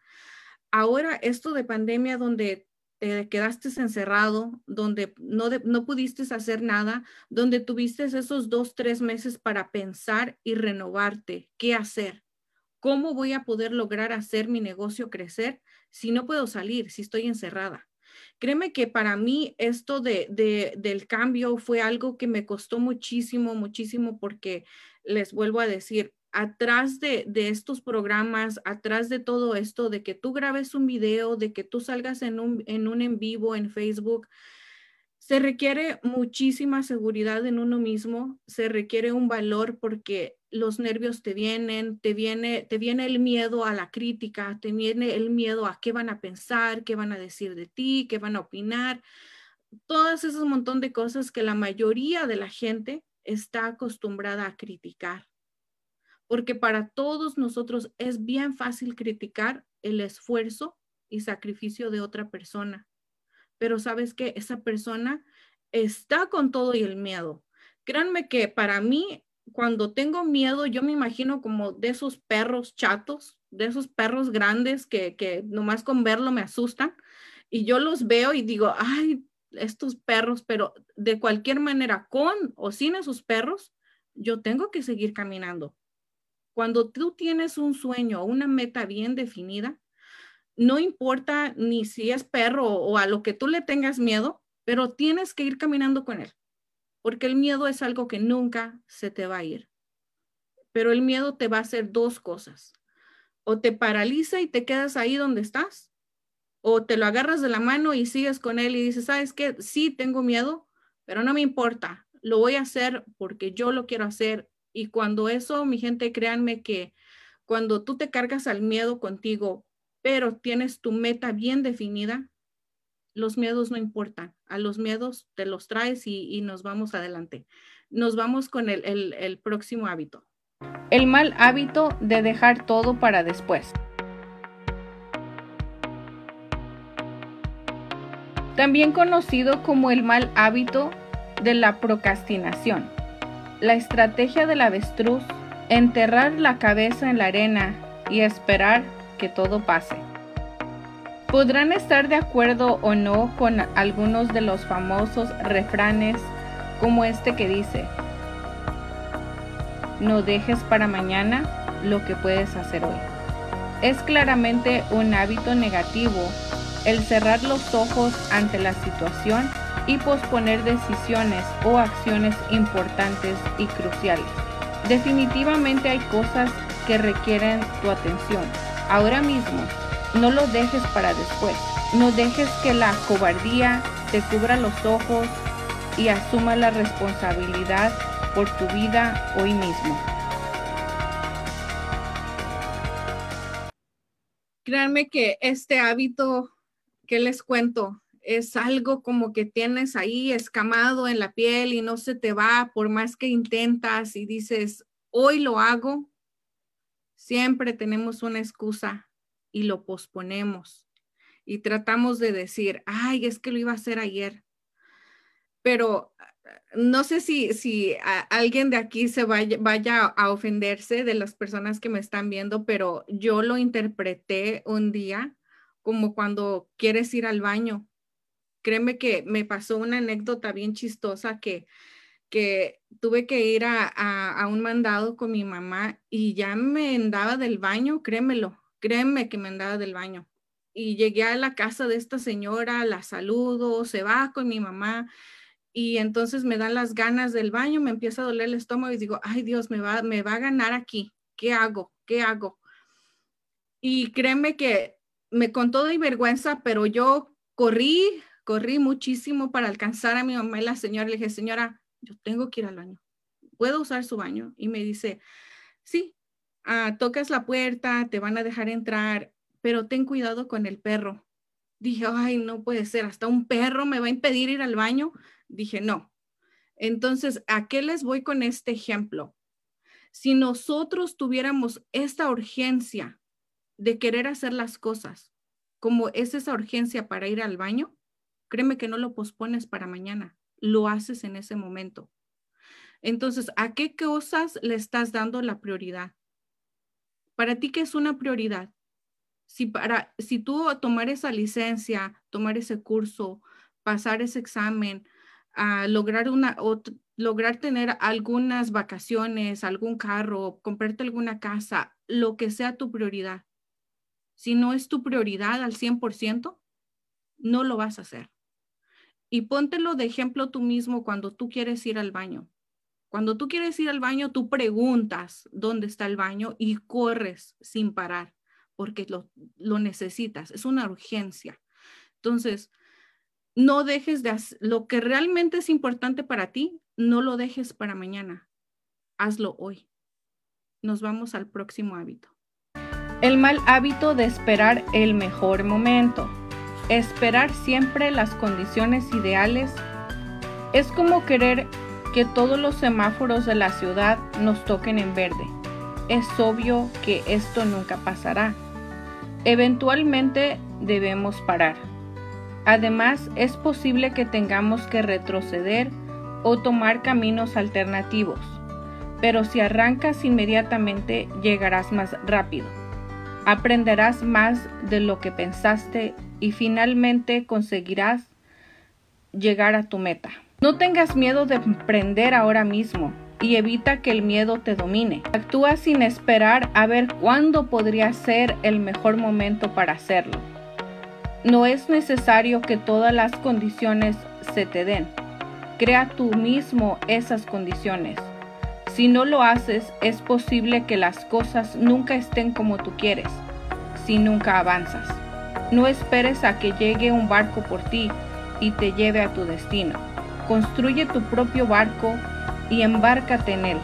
ahora esto de pandemia donde te quedaste encerrado, donde no, no pudiste hacer nada, donde tuviste esos dos, tres meses para pensar y renovarte, qué hacer, cómo voy a poder lograr hacer mi negocio crecer si no puedo salir, si estoy encerrada. Créeme que para mí esto de, del cambio fue algo que me costó muchísimo, muchísimo, porque les vuelvo a decir, atrás de, de, estos programas, atrás de todo esto, de que tú grabes un video, de que tú salgas en un en, un en vivo en Facebook, se requiere muchísima seguridad en uno mismo, se requiere un valor porque los nervios te vienen, te viene, te viene el miedo a la crítica, te viene el miedo a qué van a pensar, qué van a decir de ti, qué van a opinar, todas esas montón de cosas que la mayoría de la gente está acostumbrada a criticar. Porque para todos nosotros es bien fácil criticar el esfuerzo y sacrificio de otra persona pero sabes que esa persona está con todo y el miedo. Créanme que para mí, cuando tengo miedo, yo me imagino como de esos perros chatos, de esos perros grandes que, que nomás con verlo me asustan. Y yo los veo y digo, ay, estos perros, pero de cualquier manera, con o sin esos perros, yo tengo que seguir caminando. Cuando tú tienes un sueño o una meta bien definida, no importa ni si es perro o a lo que tú le tengas miedo, pero tienes que ir caminando con él, porque el miedo es algo que nunca se te va a ir. Pero el miedo te va a hacer dos cosas. O te paraliza y te quedas ahí donde estás, o te lo agarras de la mano y sigues con él y dices, ¿sabes qué? Sí, tengo miedo, pero no me importa, lo voy a hacer porque yo lo quiero hacer. Y cuando eso, mi gente, créanme que cuando tú te cargas al miedo contigo pero tienes tu meta bien definida, los miedos no importan. A los miedos te los traes y, nos vamos adelante. Nos vamos con el, el próximo hábito. El mal hábito de dejar todo para después. También conocido como el mal hábito de la procrastinación. La estrategia del avestruz, enterrar la cabeza en la arena y esperar que todo pase. Podrán estar de acuerdo o no con algunos de los famosos refranes como este que dice, no dejes para mañana lo que puedes hacer hoy. Es claramente un hábito negativo el cerrar los ojos ante la situación y posponer decisiones o acciones importantes y cruciales. Definitivamente hay cosas que requieren tu atención ahora mismo. No lo dejes para después. No dejes que la cobardía te cubra los ojos y asuma la responsabilidad por tu vida hoy mismo. Créanme que este hábito que les cuento es algo como que tienes ahí escamado en la piel y no se te va por más que intentas y dices, hoy lo hago, Siempre tenemos una excusa y lo posponemos y tratamos de decir, ay, es que lo iba a hacer ayer. Pero no sé si, si alguien de aquí se vaya, vaya a ofenderse de las personas que me están viendo, pero yo lo interpreté un día como cuando quieres ir al baño. Créeme que me pasó una anécdota bien chistosa que que tuve que ir a, un mandado con mi mamá y ya me andaba del baño, créemelo, créeme que me andaba del baño. Y llegué a la casa de esta señora, la saludo, se va con mi mamá y entonces me dan las ganas del baño, me empieza a doler el estómago y digo, ay Dios, me va, me va a ganar aquí. ¿Qué hago? ¿Qué hago? Y créeme que me contó de vergüenza, pero yo corrí, corrí muchísimo para alcanzar a mi mamá y la señora. Le dije, señora, yo tengo que ir al baño. ¿Puedo usar su baño? Y me dice, sí, ah, tocas la puerta, te van a dejar entrar, pero ten cuidado con el perro. Dije, ay, no puede ser, hasta un perro me va a impedir ir al baño. Dije, no. Entonces, ¿a qué les voy con este ejemplo? Si nosotros tuviéramos esta urgencia de querer hacer las cosas, como es esa urgencia para ir al baño, créeme que no lo pospones para mañana, lo haces en ese momento. Entonces, ¿a qué cosas le estás dando la prioridad? Para ti, ¿qué es una prioridad? Si, para, si tú tomar esa licencia, tomar ese curso, pasar ese examen, a lograr una lograr tener algunas vacaciones, algún carro, comprarte alguna casa, lo que sea tu prioridad. Si no es tu prioridad al 100%, no lo vas a hacer. Y póntelo de ejemplo tú mismo cuando tú quieres ir al baño. Cuando tú quieres ir al baño, tú preguntas dónde está el baño y corres sin parar porque lo, lo necesitas. Es una urgencia. Entonces, no dejes de hacer lo que realmente es importante para ti, no lo dejes para mañana. Hazlo hoy. Nos vamos al próximo hábito. El mal hábito de esperar el mejor momento. Esperar siempre las condiciones ideales es como querer que todos los semáforos de la ciudad nos toquen en verde. Es obvio que esto nunca pasará. Eventualmente debemos parar. Además, es posible que tengamos que retroceder o tomar caminos alternativos, pero si arrancas inmediatamente llegarás más rápido. Aprenderás más de lo que pensaste y finalmente conseguirás llegar a tu meta. No tengas miedo de emprender ahora mismo y evita que el miedo te domine. Actúa sin esperar a ver cuándo podría ser el mejor momento para hacerlo. No es necesario que todas las condiciones se te den. Crea tú mismo esas condiciones. Si no lo haces, es posible que las cosas nunca estén como tú quieres, si nunca avanzas. No esperes a que llegue un barco por ti y te lleve a tu destino. Construye tu propio barco y embárcate en él.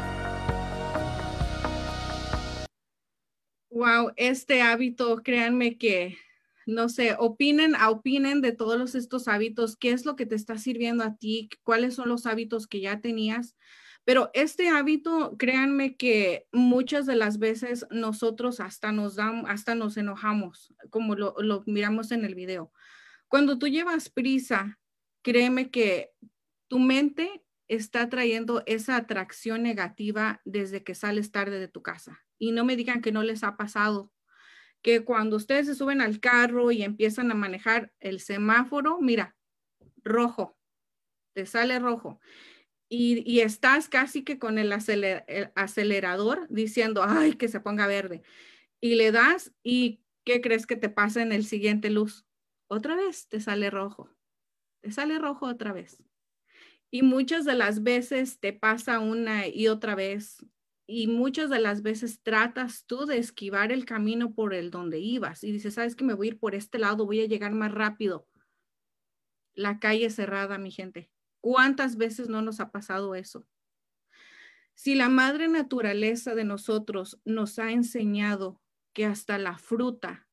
Wow, este hábito, créanme que no sé, opinen, opinen de todos estos hábitos, qué es lo que te está sirviendo a ti, cuáles son los hábitos que ya tenías. Pero este hábito, créanme que muchas de las veces nosotros hasta nos damos, hasta nos enojamos, como lo, lo miramos en el video. Cuando tú llevas prisa, créeme que tu mente está trayendo esa atracción negativa desde que sales tarde de tu casa. Y no me digan que no les ha pasado que cuando ustedes se suben al carro y empiezan a manejar el semáforo, mira, rojo, te sale rojo. Y, estás casi que con el, acelerador diciendo, ay, que se ponga verde. Y le das y ¿qué crees que te pasa en el siguiente luz? Otra vez te sale rojo. Te sale rojo otra vez. Y muchas de las veces te pasa una y otra vez y muchas de las veces tratas tú de esquivar el camino por el donde ibas y dices, sabes que me voy a ir por este lado, voy a llegar más rápido. La calle cerrada, mi gente. ¿Cuántas veces no nos ha pasado eso? Si la madre naturaleza de nosotros nos ha enseñado que hasta la fruta,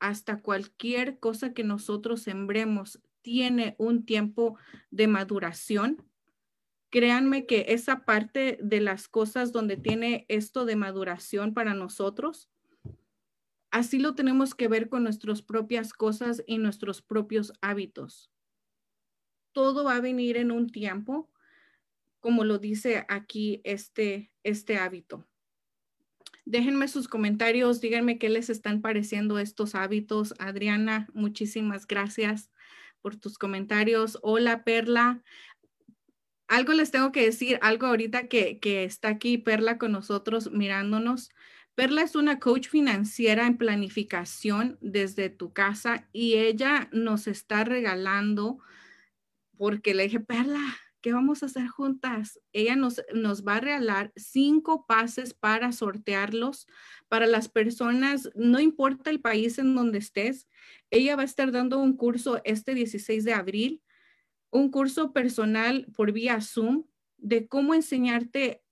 hasta cualquier cosa que nosotros sembremos, tiene un tiempo de maduración, créanme que esa parte de las cosas donde tiene esto de maduración para nosotros, así lo tenemos que ver con nuestras propias cosas y nuestros propios hábitos. Todo va a venir en un tiempo, como lo dice aquí este, este hábito. Déjenme sus comentarios, díganme qué les están pareciendo estos hábitos. Adriana, muchísimas gracias por tus comentarios. Hola, Perla algo les tengo que decir, algo ahorita que, está aquí Perla con nosotros mirándonos. Perla es una coach financiera en planificación desde tu casa y ella nos está regalando, porque le dije, Perla, ¿qué vamos a hacer juntas? Ella nos, nos va a regalar cinco pases para sortearlos para las personas, no importa el país en donde estés. Ella va a estar dando un curso este 16 de abril, un curso personal por vía Zoom de cómo enseñarte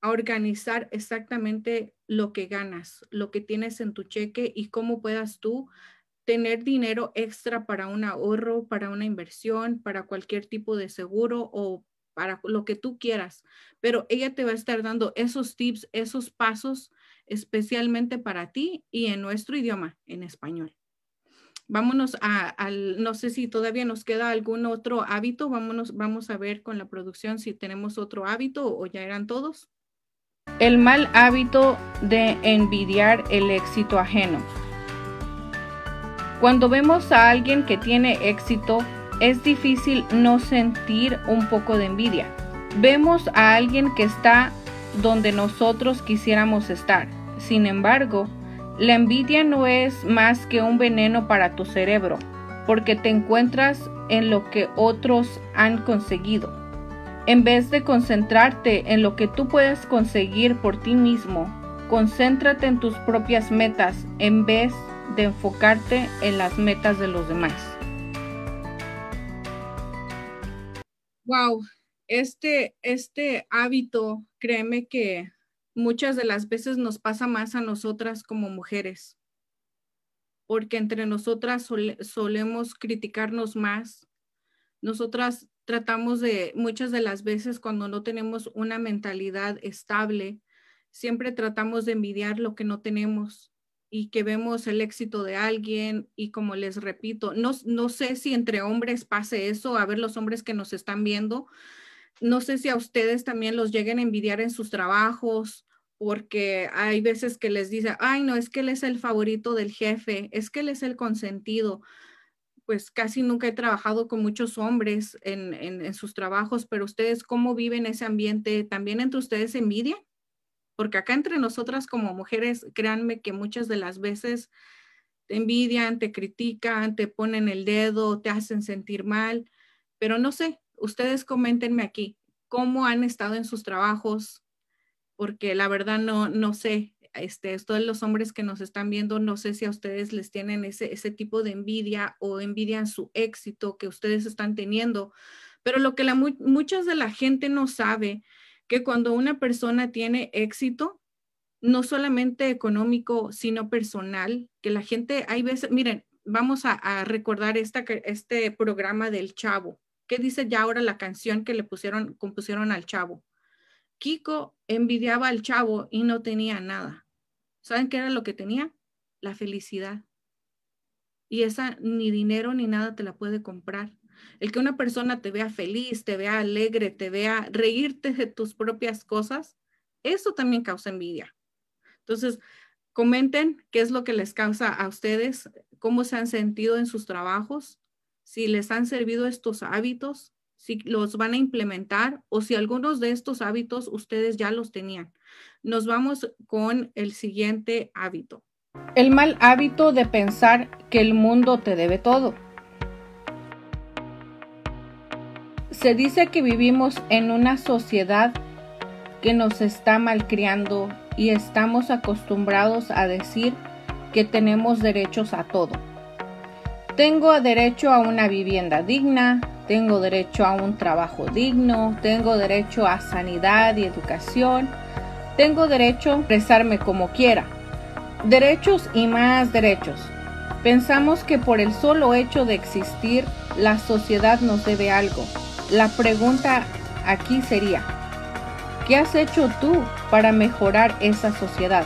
a organizar exactamente lo que ganas, lo que tienes en tu cheque y cómo puedas tú tener dinero extra para un ahorro, para una inversión, para cualquier tipo de seguro o para lo que tú quieras. Pero ella te va a estar dando esos tips, esos pasos especialmente para ti y en nuestro idioma, en español. Vámonos a, al, no sé si todavía nos queda algún otro hábito. Vámonos, vamos a ver con la producción si tenemos otro hábito o ya eran todos. El mal hábito de envidiar el éxito ajeno. Cuando vemos a alguien que tiene éxito, es difícil no sentir un poco de envidia. Vemos a alguien que está donde nosotros quisiéramos estar. Sin embargo, la envidia no es más que un veneno para tu cerebro, porque te encuentras en lo que otros han conseguido. En vez de concentrarte en lo que tú puedes conseguir por ti mismo, concéntrate en tus propias metas en vez de enfocarte en las metas de los demás. Wow, este, este hábito, créeme que muchas de las veces nos pasa más a nosotras como mujeres, porque entre nosotras solemos criticarnos más. Nosotras tratamos de, muchas de las veces cuando no tenemos una mentalidad estable, siempre tratamos de envidiar lo que no tenemos y que vemos el éxito de alguien y como les repito, no, no sé si entre hombres pase eso, a ver los hombres que nos están viendo, no sé si a ustedes también los lleguen a envidiar en sus trabajos, porque hay veces que les dice, ay, no, es que él es el favorito del jefe, es que él es el consentido. Pues casi nunca he trabajado con muchos hombres en, en, en sus trabajos, pero ustedes, ¿cómo viven ese ambiente? ¿También entre ustedes envidia? Porque acá entre nosotras como mujeres, créanme que muchas de las veces te envidian, te critican, te ponen el dedo, te hacen sentir mal, pero no sé, ustedes coméntenme aquí cómo han estado en sus trabajos, porque la verdad no, no sé, este, todos los hombres que nos están viendo, no sé si a ustedes les tienen ese, ese tipo de envidia o envidian su éxito que ustedes están teniendo, pero lo que la, muchas de la gente no sabe que cuando una persona tiene éxito, no solamente económico, sino personal, que la gente, hay veces, miren, vamos a, recordar esta, este programa del chavo. ¿Qué dice ya ahora la canción que le pusieron, compusieron al chavo? Kiko envidiaba al chavo y no tenía nada. ¿Saben qué era lo que tenía? La felicidad. Y esa ni dinero ni nada te la puede comprar. El que una persona te vea feliz, te vea alegre, te vea reírte de tus propias cosas, eso también causa envidia. Entonces, comenten qué es lo que les causa a ustedes, cómo se han sentido en sus trabajos, si les han servido estos hábitos, si los van a implementar o si algunos de estos hábitos ustedes ya los tenían. Nos vamos con el siguiente hábito. El mal hábito de pensar que el mundo te debe todo. Se dice que vivimos en una sociedad que nos está malcriando y estamos acostumbrados a decir que tenemos derechos a todo. Tengo derecho a una vivienda digna, tengo derecho a un trabajo digno, tengo derecho a sanidad y educación, tengo derecho a expresarme como quiera. Derechos y más derechos. Pensamos que por el solo hecho de existir, la sociedad nos debe algo. La pregunta aquí sería, ¿qué has hecho tú para mejorar esa sociedad?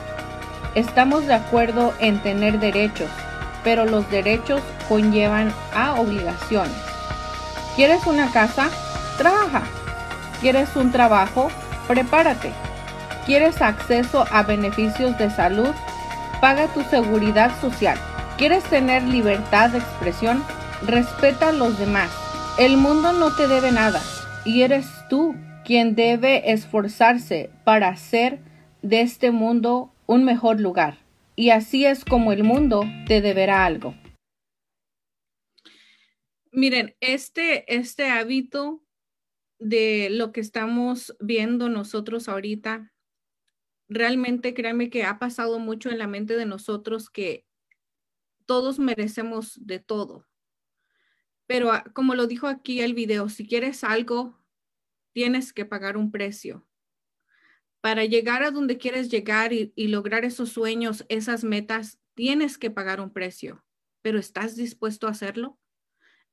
Estamos de acuerdo en tener derechos, pero los derechos conllevan a obligaciones. ¿Quieres una casa? Trabaja. ¿Quieres un trabajo? Prepárate. ¿Quieres acceso a beneficios de salud? Paga tu seguridad social. ¿Quieres tener libertad de expresión? Respeta a los demás. El mundo no te debe nada y eres tú quien debe esforzarse para hacer de este mundo un mejor lugar. Y así es como el mundo te deberá algo. Miren, este, este hábito de lo que estamos viendo nosotros ahorita, realmente créanme que ha pasado mucho en la mente de nosotros que todos merecemos de todo. Pero ah, como lo dijo aquí el video, si quieres algo, tienes que pagar un precio. Para llegar a donde quieres llegar y, y lograr esos sueños, esas metas, tienes que pagar un precio. Pero ¿estás dispuesto a hacerlo?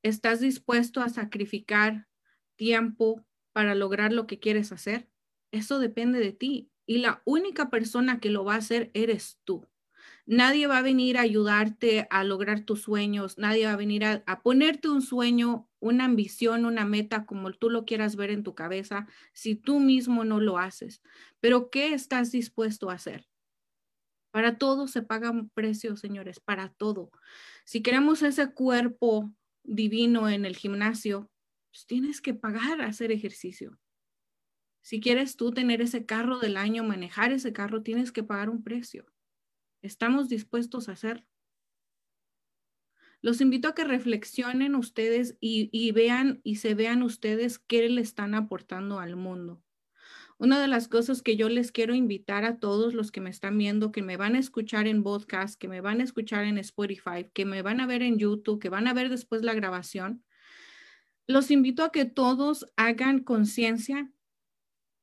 ¿Estás dispuesto a sacrificar tiempo para lograr lo que quieres hacer? Eso depende de ti. Y la única persona que lo va a hacer eres tú. Nadie va a venir a ayudarte a lograr tus sueños, nadie va a venir a, ponerte un sueño, una ambición, una meta como tú lo quieras ver en tu cabeza si tú mismo no lo haces. Pero ¿qué estás dispuesto a hacer? Para todo se paga un precio, señores, para todo. Si queremos ese cuerpo divino en el gimnasio, pues tienes que pagar hacer ejercicio. Si quieres tú tener ese carro del año, manejar ese carro, tienes que pagar un precio. ¿Estamos dispuestos a hacerlo? Los invito a que reflexionen ustedes y, vean y se vean ustedes qué le están aportando al mundo. Una de las cosas que yo les quiero invitar a todos los que me están viendo, que me van a escuchar en podcast, que me van a escuchar en Spotify, que me van a ver en YouTube, que van a ver después la grabación, los invito a que todos hagan conciencia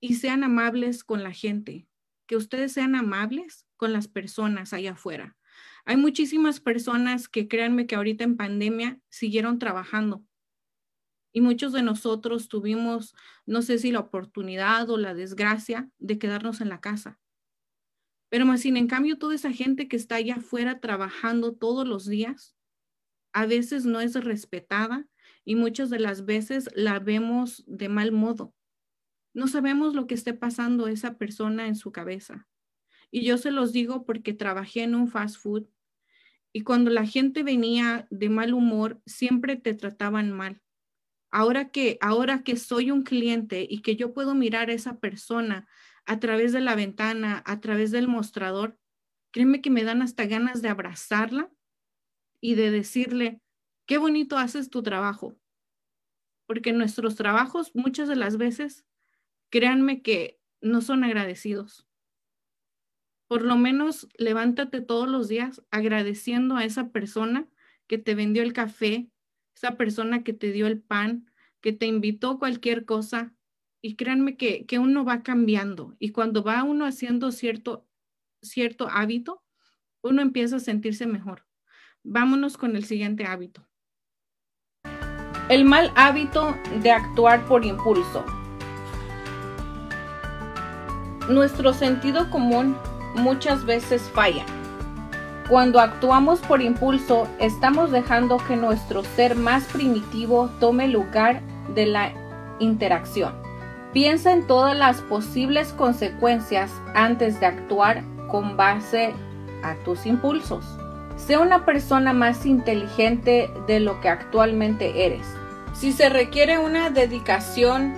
y sean amables con la gente, que ustedes sean amables con las personas allá afuera. Hay muchísimas personas que créanme que ahorita en pandemia siguieron trabajando y muchos de nosotros tuvimos, no sé si la oportunidad o la desgracia de quedarnos en la casa. Pero más sin en cambio, toda esa gente que está allá afuera trabajando todos los días, a veces no es respetada y muchas de las veces la vemos de mal modo. No sabemos lo que esté pasando esa persona en su cabeza. Y yo se los digo porque trabajé en un fast food y cuando la gente venía de mal humor, siempre te trataban mal. Ahora que, ahora que soy un cliente y que yo puedo mirar a esa persona a través de la ventana, a través del mostrador, créeme que me dan hasta ganas de abrazarla y de decirle, qué bonito haces tu trabajo. Porque nuestros trabajos muchas de las veces, créanme que no son agradecidos por lo menos levántate todos los días agradeciendo a esa persona que te vendió el café, esa persona que te dio el pan, que te invitó cualquier cosa. Y créanme que, que uno va cambiando y cuando va uno haciendo cierto, cierto hábito, uno empieza a sentirse mejor. Vámonos con el siguiente hábito. El mal hábito de actuar por impulso. Nuestro sentido común muchas veces fallan. Cuando actuamos por impulso, estamos dejando que nuestro ser más primitivo tome lugar de la interacción. Piensa en todas las posibles consecuencias antes de actuar con base a tus impulsos. Sé una persona más inteligente de lo que actualmente eres. Si se requiere una dedicación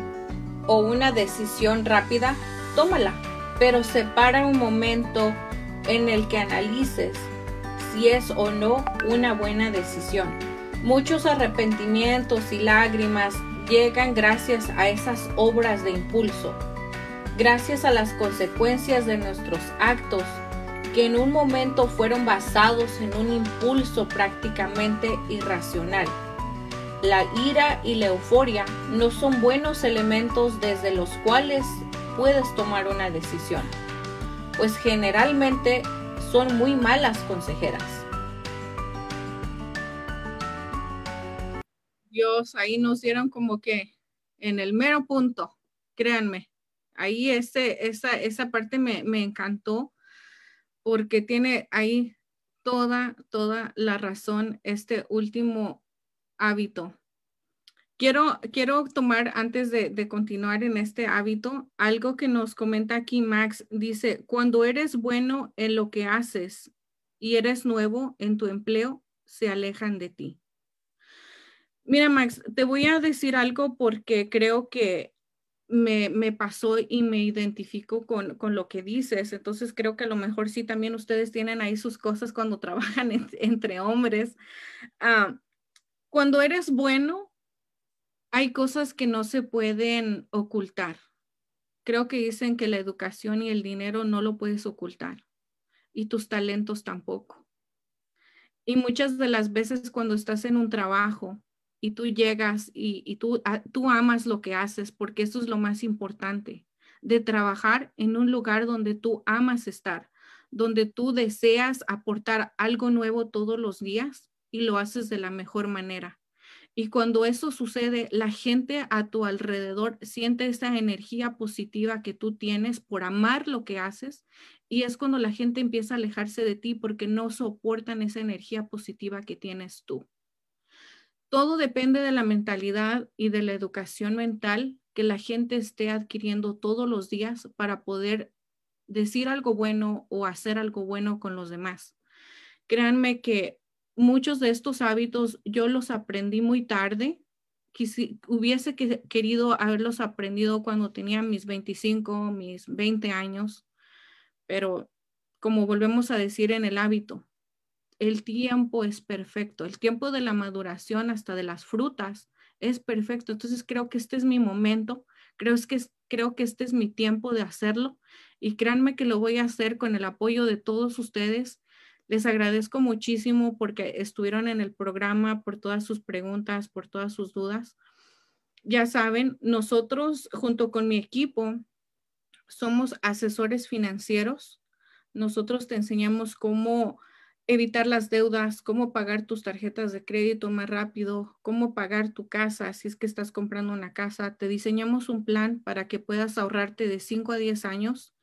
o una decisión rápida, tómala pero separa un momento en el que analices si es o no una buena decisión. Muchos arrepentimientos y lágrimas llegan gracias a esas obras de impulso, gracias a las consecuencias de nuestros actos que en un momento fueron basados en un impulso prácticamente irracional. La ira y la euforia no son buenos elementos desde los cuales puedes tomar una decisión, pues generalmente son muy malas consejeras. Dios, ahí nos dieron como que en el mero punto, créanme, ahí ese, esa, esa parte me, me encantó porque tiene ahí toda, toda la razón este último hábito Quiero, quiero tomar antes de, continuar en este hábito algo que nos comenta aquí Max. Dice, cuando eres bueno en lo que haces y eres nuevo en tu empleo, se alejan de ti. Mira, Max, te voy a decir algo porque creo que me, me, pasó y me identifico con, con, lo que dices. Entonces creo que a lo mejor sí también ustedes tienen ahí sus cosas cuando trabajan entre hombres. Ah, cuando eres bueno, hay cosas que no se pueden ocultar. Creo que dicen que la educación y el dinero no lo puedes ocultar y tus talentos tampoco. Y muchas de las veces cuando estás en un trabajo y tú llegas y, tú, ah, tú amas lo que haces, porque eso es lo más importante, de trabajar en un lugar donde tú amas estar, donde tú deseas aportar algo nuevo todos los días y lo haces de la mejor manera. Y cuando eso sucede, la gente a tu alrededor siente esa energía positiva que tú tienes por amar lo que haces y es cuando la gente empieza a alejarse de ti porque no soportan esa energía positiva que tienes tú. Todo depende de la mentalidad y de la educación mental que la gente esté adquiriendo todos los días para poder decir algo bueno o hacer algo bueno con los demás. Créanme que muchos de estos hábitos yo los aprendí muy tarde. Quisi, hubiese querido haberlos aprendido cuando tenía mis 25, mis 20 años, pero como volvemos a decir en el hábito, el tiempo es perfecto, el tiempo de la maduración hasta de las frutas es perfecto. Entonces creo que este es mi momento, creo, que, creo que este es mi tiempo de hacerlo y créanme que lo voy a hacer con el apoyo de todos ustedes. Les agradezco muchísimo porque estuvieron en el programa, por todas sus preguntas, por todas sus dudas. Ya saben, nosotros junto con mi equipo somos asesores financieros. Nosotros te enseñamos cómo evitar las deudas, cómo pagar tus tarjetas de crédito más rápido, cómo pagar tu casa si es que estás comprando una casa. Te diseñamos un plan para que puedas ahorrarte de 5 a 10 años.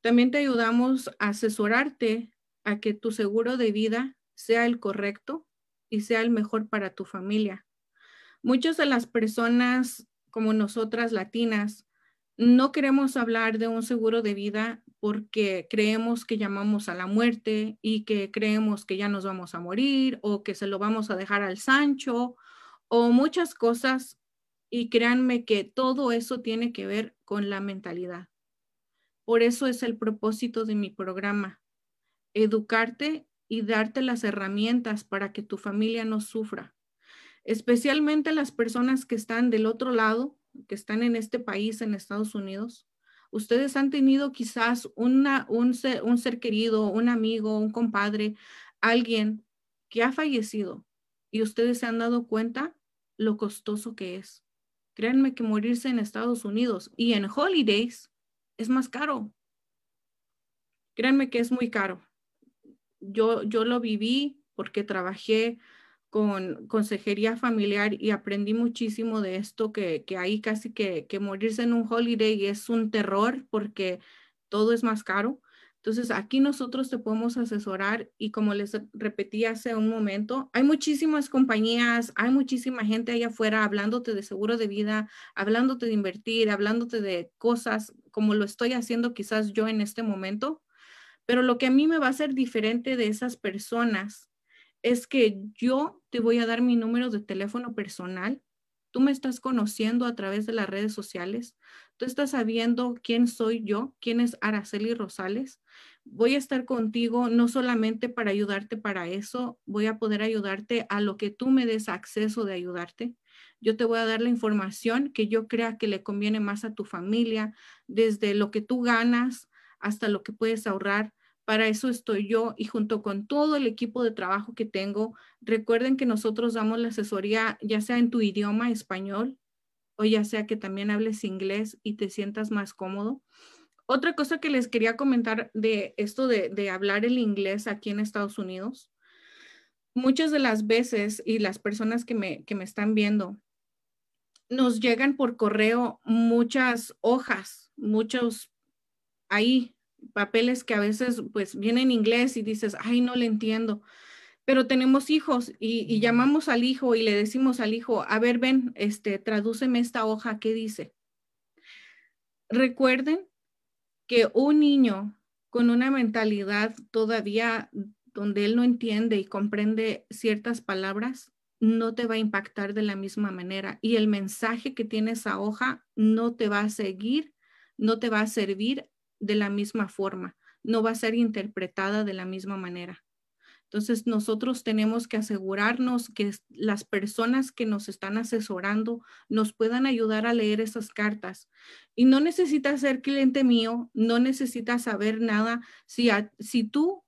También te ayudamos a asesorarte a que tu seguro de vida sea el correcto y sea el mejor para tu familia. Muchas de las personas como nosotras latinas no queremos hablar de un seguro de vida porque creemos que llamamos a la muerte y que creemos que ya nos vamos a morir o que se lo vamos a dejar al Sancho o muchas cosas. Y créanme que todo eso tiene que ver con la mentalidad. Por eso es el propósito de mi programa, educarte y darte las herramientas para que tu familia no sufra, especialmente las personas que están del otro lado que están en este país, en Estados Unidos, ustedes han tenido quizás un, ser, un ser querido, un amigo, un compadre, alguien que ha fallecido y ustedes se han dado cuenta lo costoso que es. Créanme que morirse en Estados Unidos y en holidays es más caro. Créanme que es muy caro. Yo, yo lo viví porque trabajé con consejería familiar y aprendí muchísimo de esto, que, que ahí casi que, que, morirse en un holiday es un terror porque todo es más caro. Entonces, aquí nosotros te podemos asesorar y como les repetí hace un momento, hay muchísimas compañías, hay muchísima gente allá afuera hablándote de seguro de vida, hablándote de invertir, hablándote de cosas como lo estoy haciendo quizás yo en este momento. Pero lo que a mí me va a hacer diferente de esas personas es que yo te voy a dar mi número de teléfono personal. Tú me estás conociendo a través de las redes sociales. Tú estás sabiendo quién soy yo, quién es Araceli Rosales. Voy a estar contigo no solamente para ayudarte para eso, voy a poder ayudarte a lo que tú me des acceso de ayudarte. Yo te voy a dar la información que yo crea que le conviene más a tu familia, desde lo que tú ganas hasta lo que puedes ahorrar para eso estoy yo y junto con todo el equipo de trabajo que tengo, recuerden que nosotros damos la asesoría ya sea en tu idioma español o ya sea que también hables inglés y te sientas más cómodo. Otra cosa que les quería comentar de esto de, hablar el inglés aquí en Estados Unidos, muchas de las veces y las personas que me, que me están viendo, nos llegan por correo muchas hojas, muchos ahí papeles que a veces pues vienen en inglés y dices, ay, no le entiendo. Pero tenemos hijos y, llamamos al hijo y le decimos al hijo, a ver, ven, este, tradúceme esta hoja, ¿qué dice? Recuerden que un niño con una mentalidad todavía donde él no entiende y comprende ciertas palabras, no te va a impactar de la misma manera y el mensaje que tiene esa hoja no te va a seguir, no te va a servir de la misma forma, no va a ser interpretada de la misma manera. Entonces, nosotros tenemos que asegurarnos que las personas que nos están asesorando nos puedan ayudar a leer esas cartas. Y no necesitas ser cliente mío, no necesitas saber nada. Si, si tú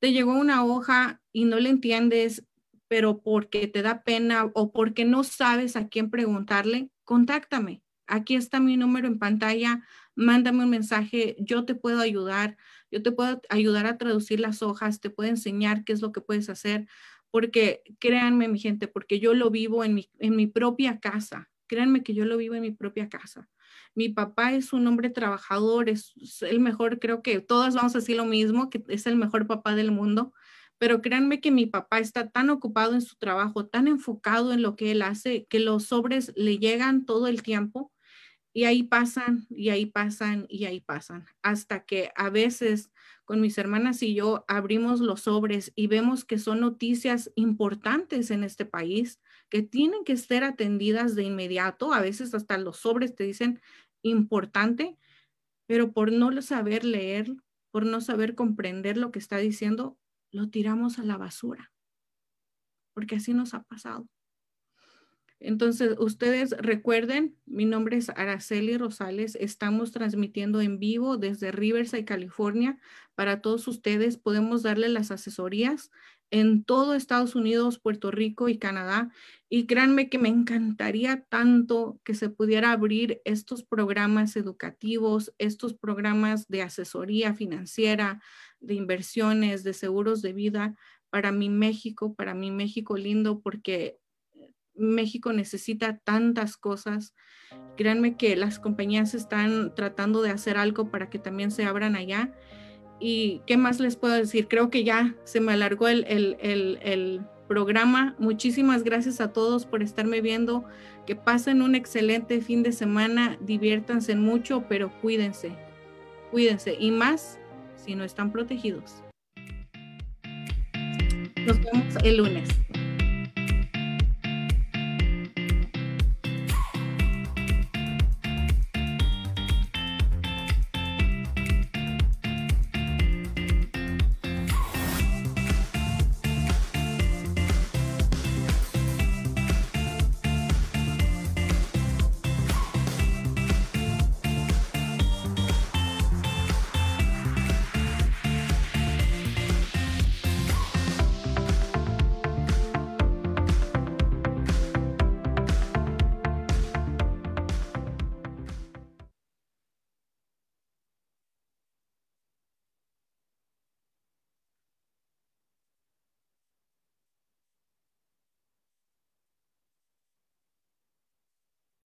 te llegó una hoja y no le entiendes, pero porque te da pena o porque no sabes a quién preguntarle, contáctame. Aquí está mi número en pantalla, mándame un mensaje, yo te puedo ayudar, yo te puedo ayudar a traducir las hojas, te puedo enseñar qué es lo que puedes hacer, porque créanme mi gente, porque yo lo vivo en mi, en mi propia casa, créanme que yo lo vivo en mi propia casa. Mi papá es un hombre trabajador, es el mejor, creo que todos vamos a decir lo mismo, que es el mejor papá del mundo, pero créanme que mi papá está tan ocupado en su trabajo, tan enfocado en lo que él hace, que los sobres le llegan todo el tiempo y ahí pasan y ahí pasan y ahí pasan, hasta que a veces con mis hermanas y yo abrimos los sobres y vemos que son noticias importantes en este país que tienen que ser atendidas de inmediato. A veces hasta los sobres te dicen importante, pero por no saber leer, por no saber comprender lo que está diciendo, lo tiramos a la basura, porque así nos ha pasado. Entonces, ustedes recuerden, mi nombre es Araceli Rosales, estamos transmitiendo en vivo desde Riverside, California. Para todos ustedes podemos darle las asesorías en todo Estados Unidos, Puerto Rico y Canadá. Y créanme que me encantaría tanto que se pudiera abrir estos programas educativos, estos programas de asesoría financiera, de inversiones, de seguros de vida para mi México, para mi México lindo, porque México necesita tantas cosas. Créanme que las compañías están tratando de hacer algo para que también se abran allá. ¿Y qué más les puedo decir? Creo que ya se me alargó el, el, el programa. Muchísimas gracias a todos por estarme viendo. Que pasen un excelente fin de semana. Diviértanse mucho, pero cuídense. Cuídense. Y más si no están protegidos. Nos vemos el lunes.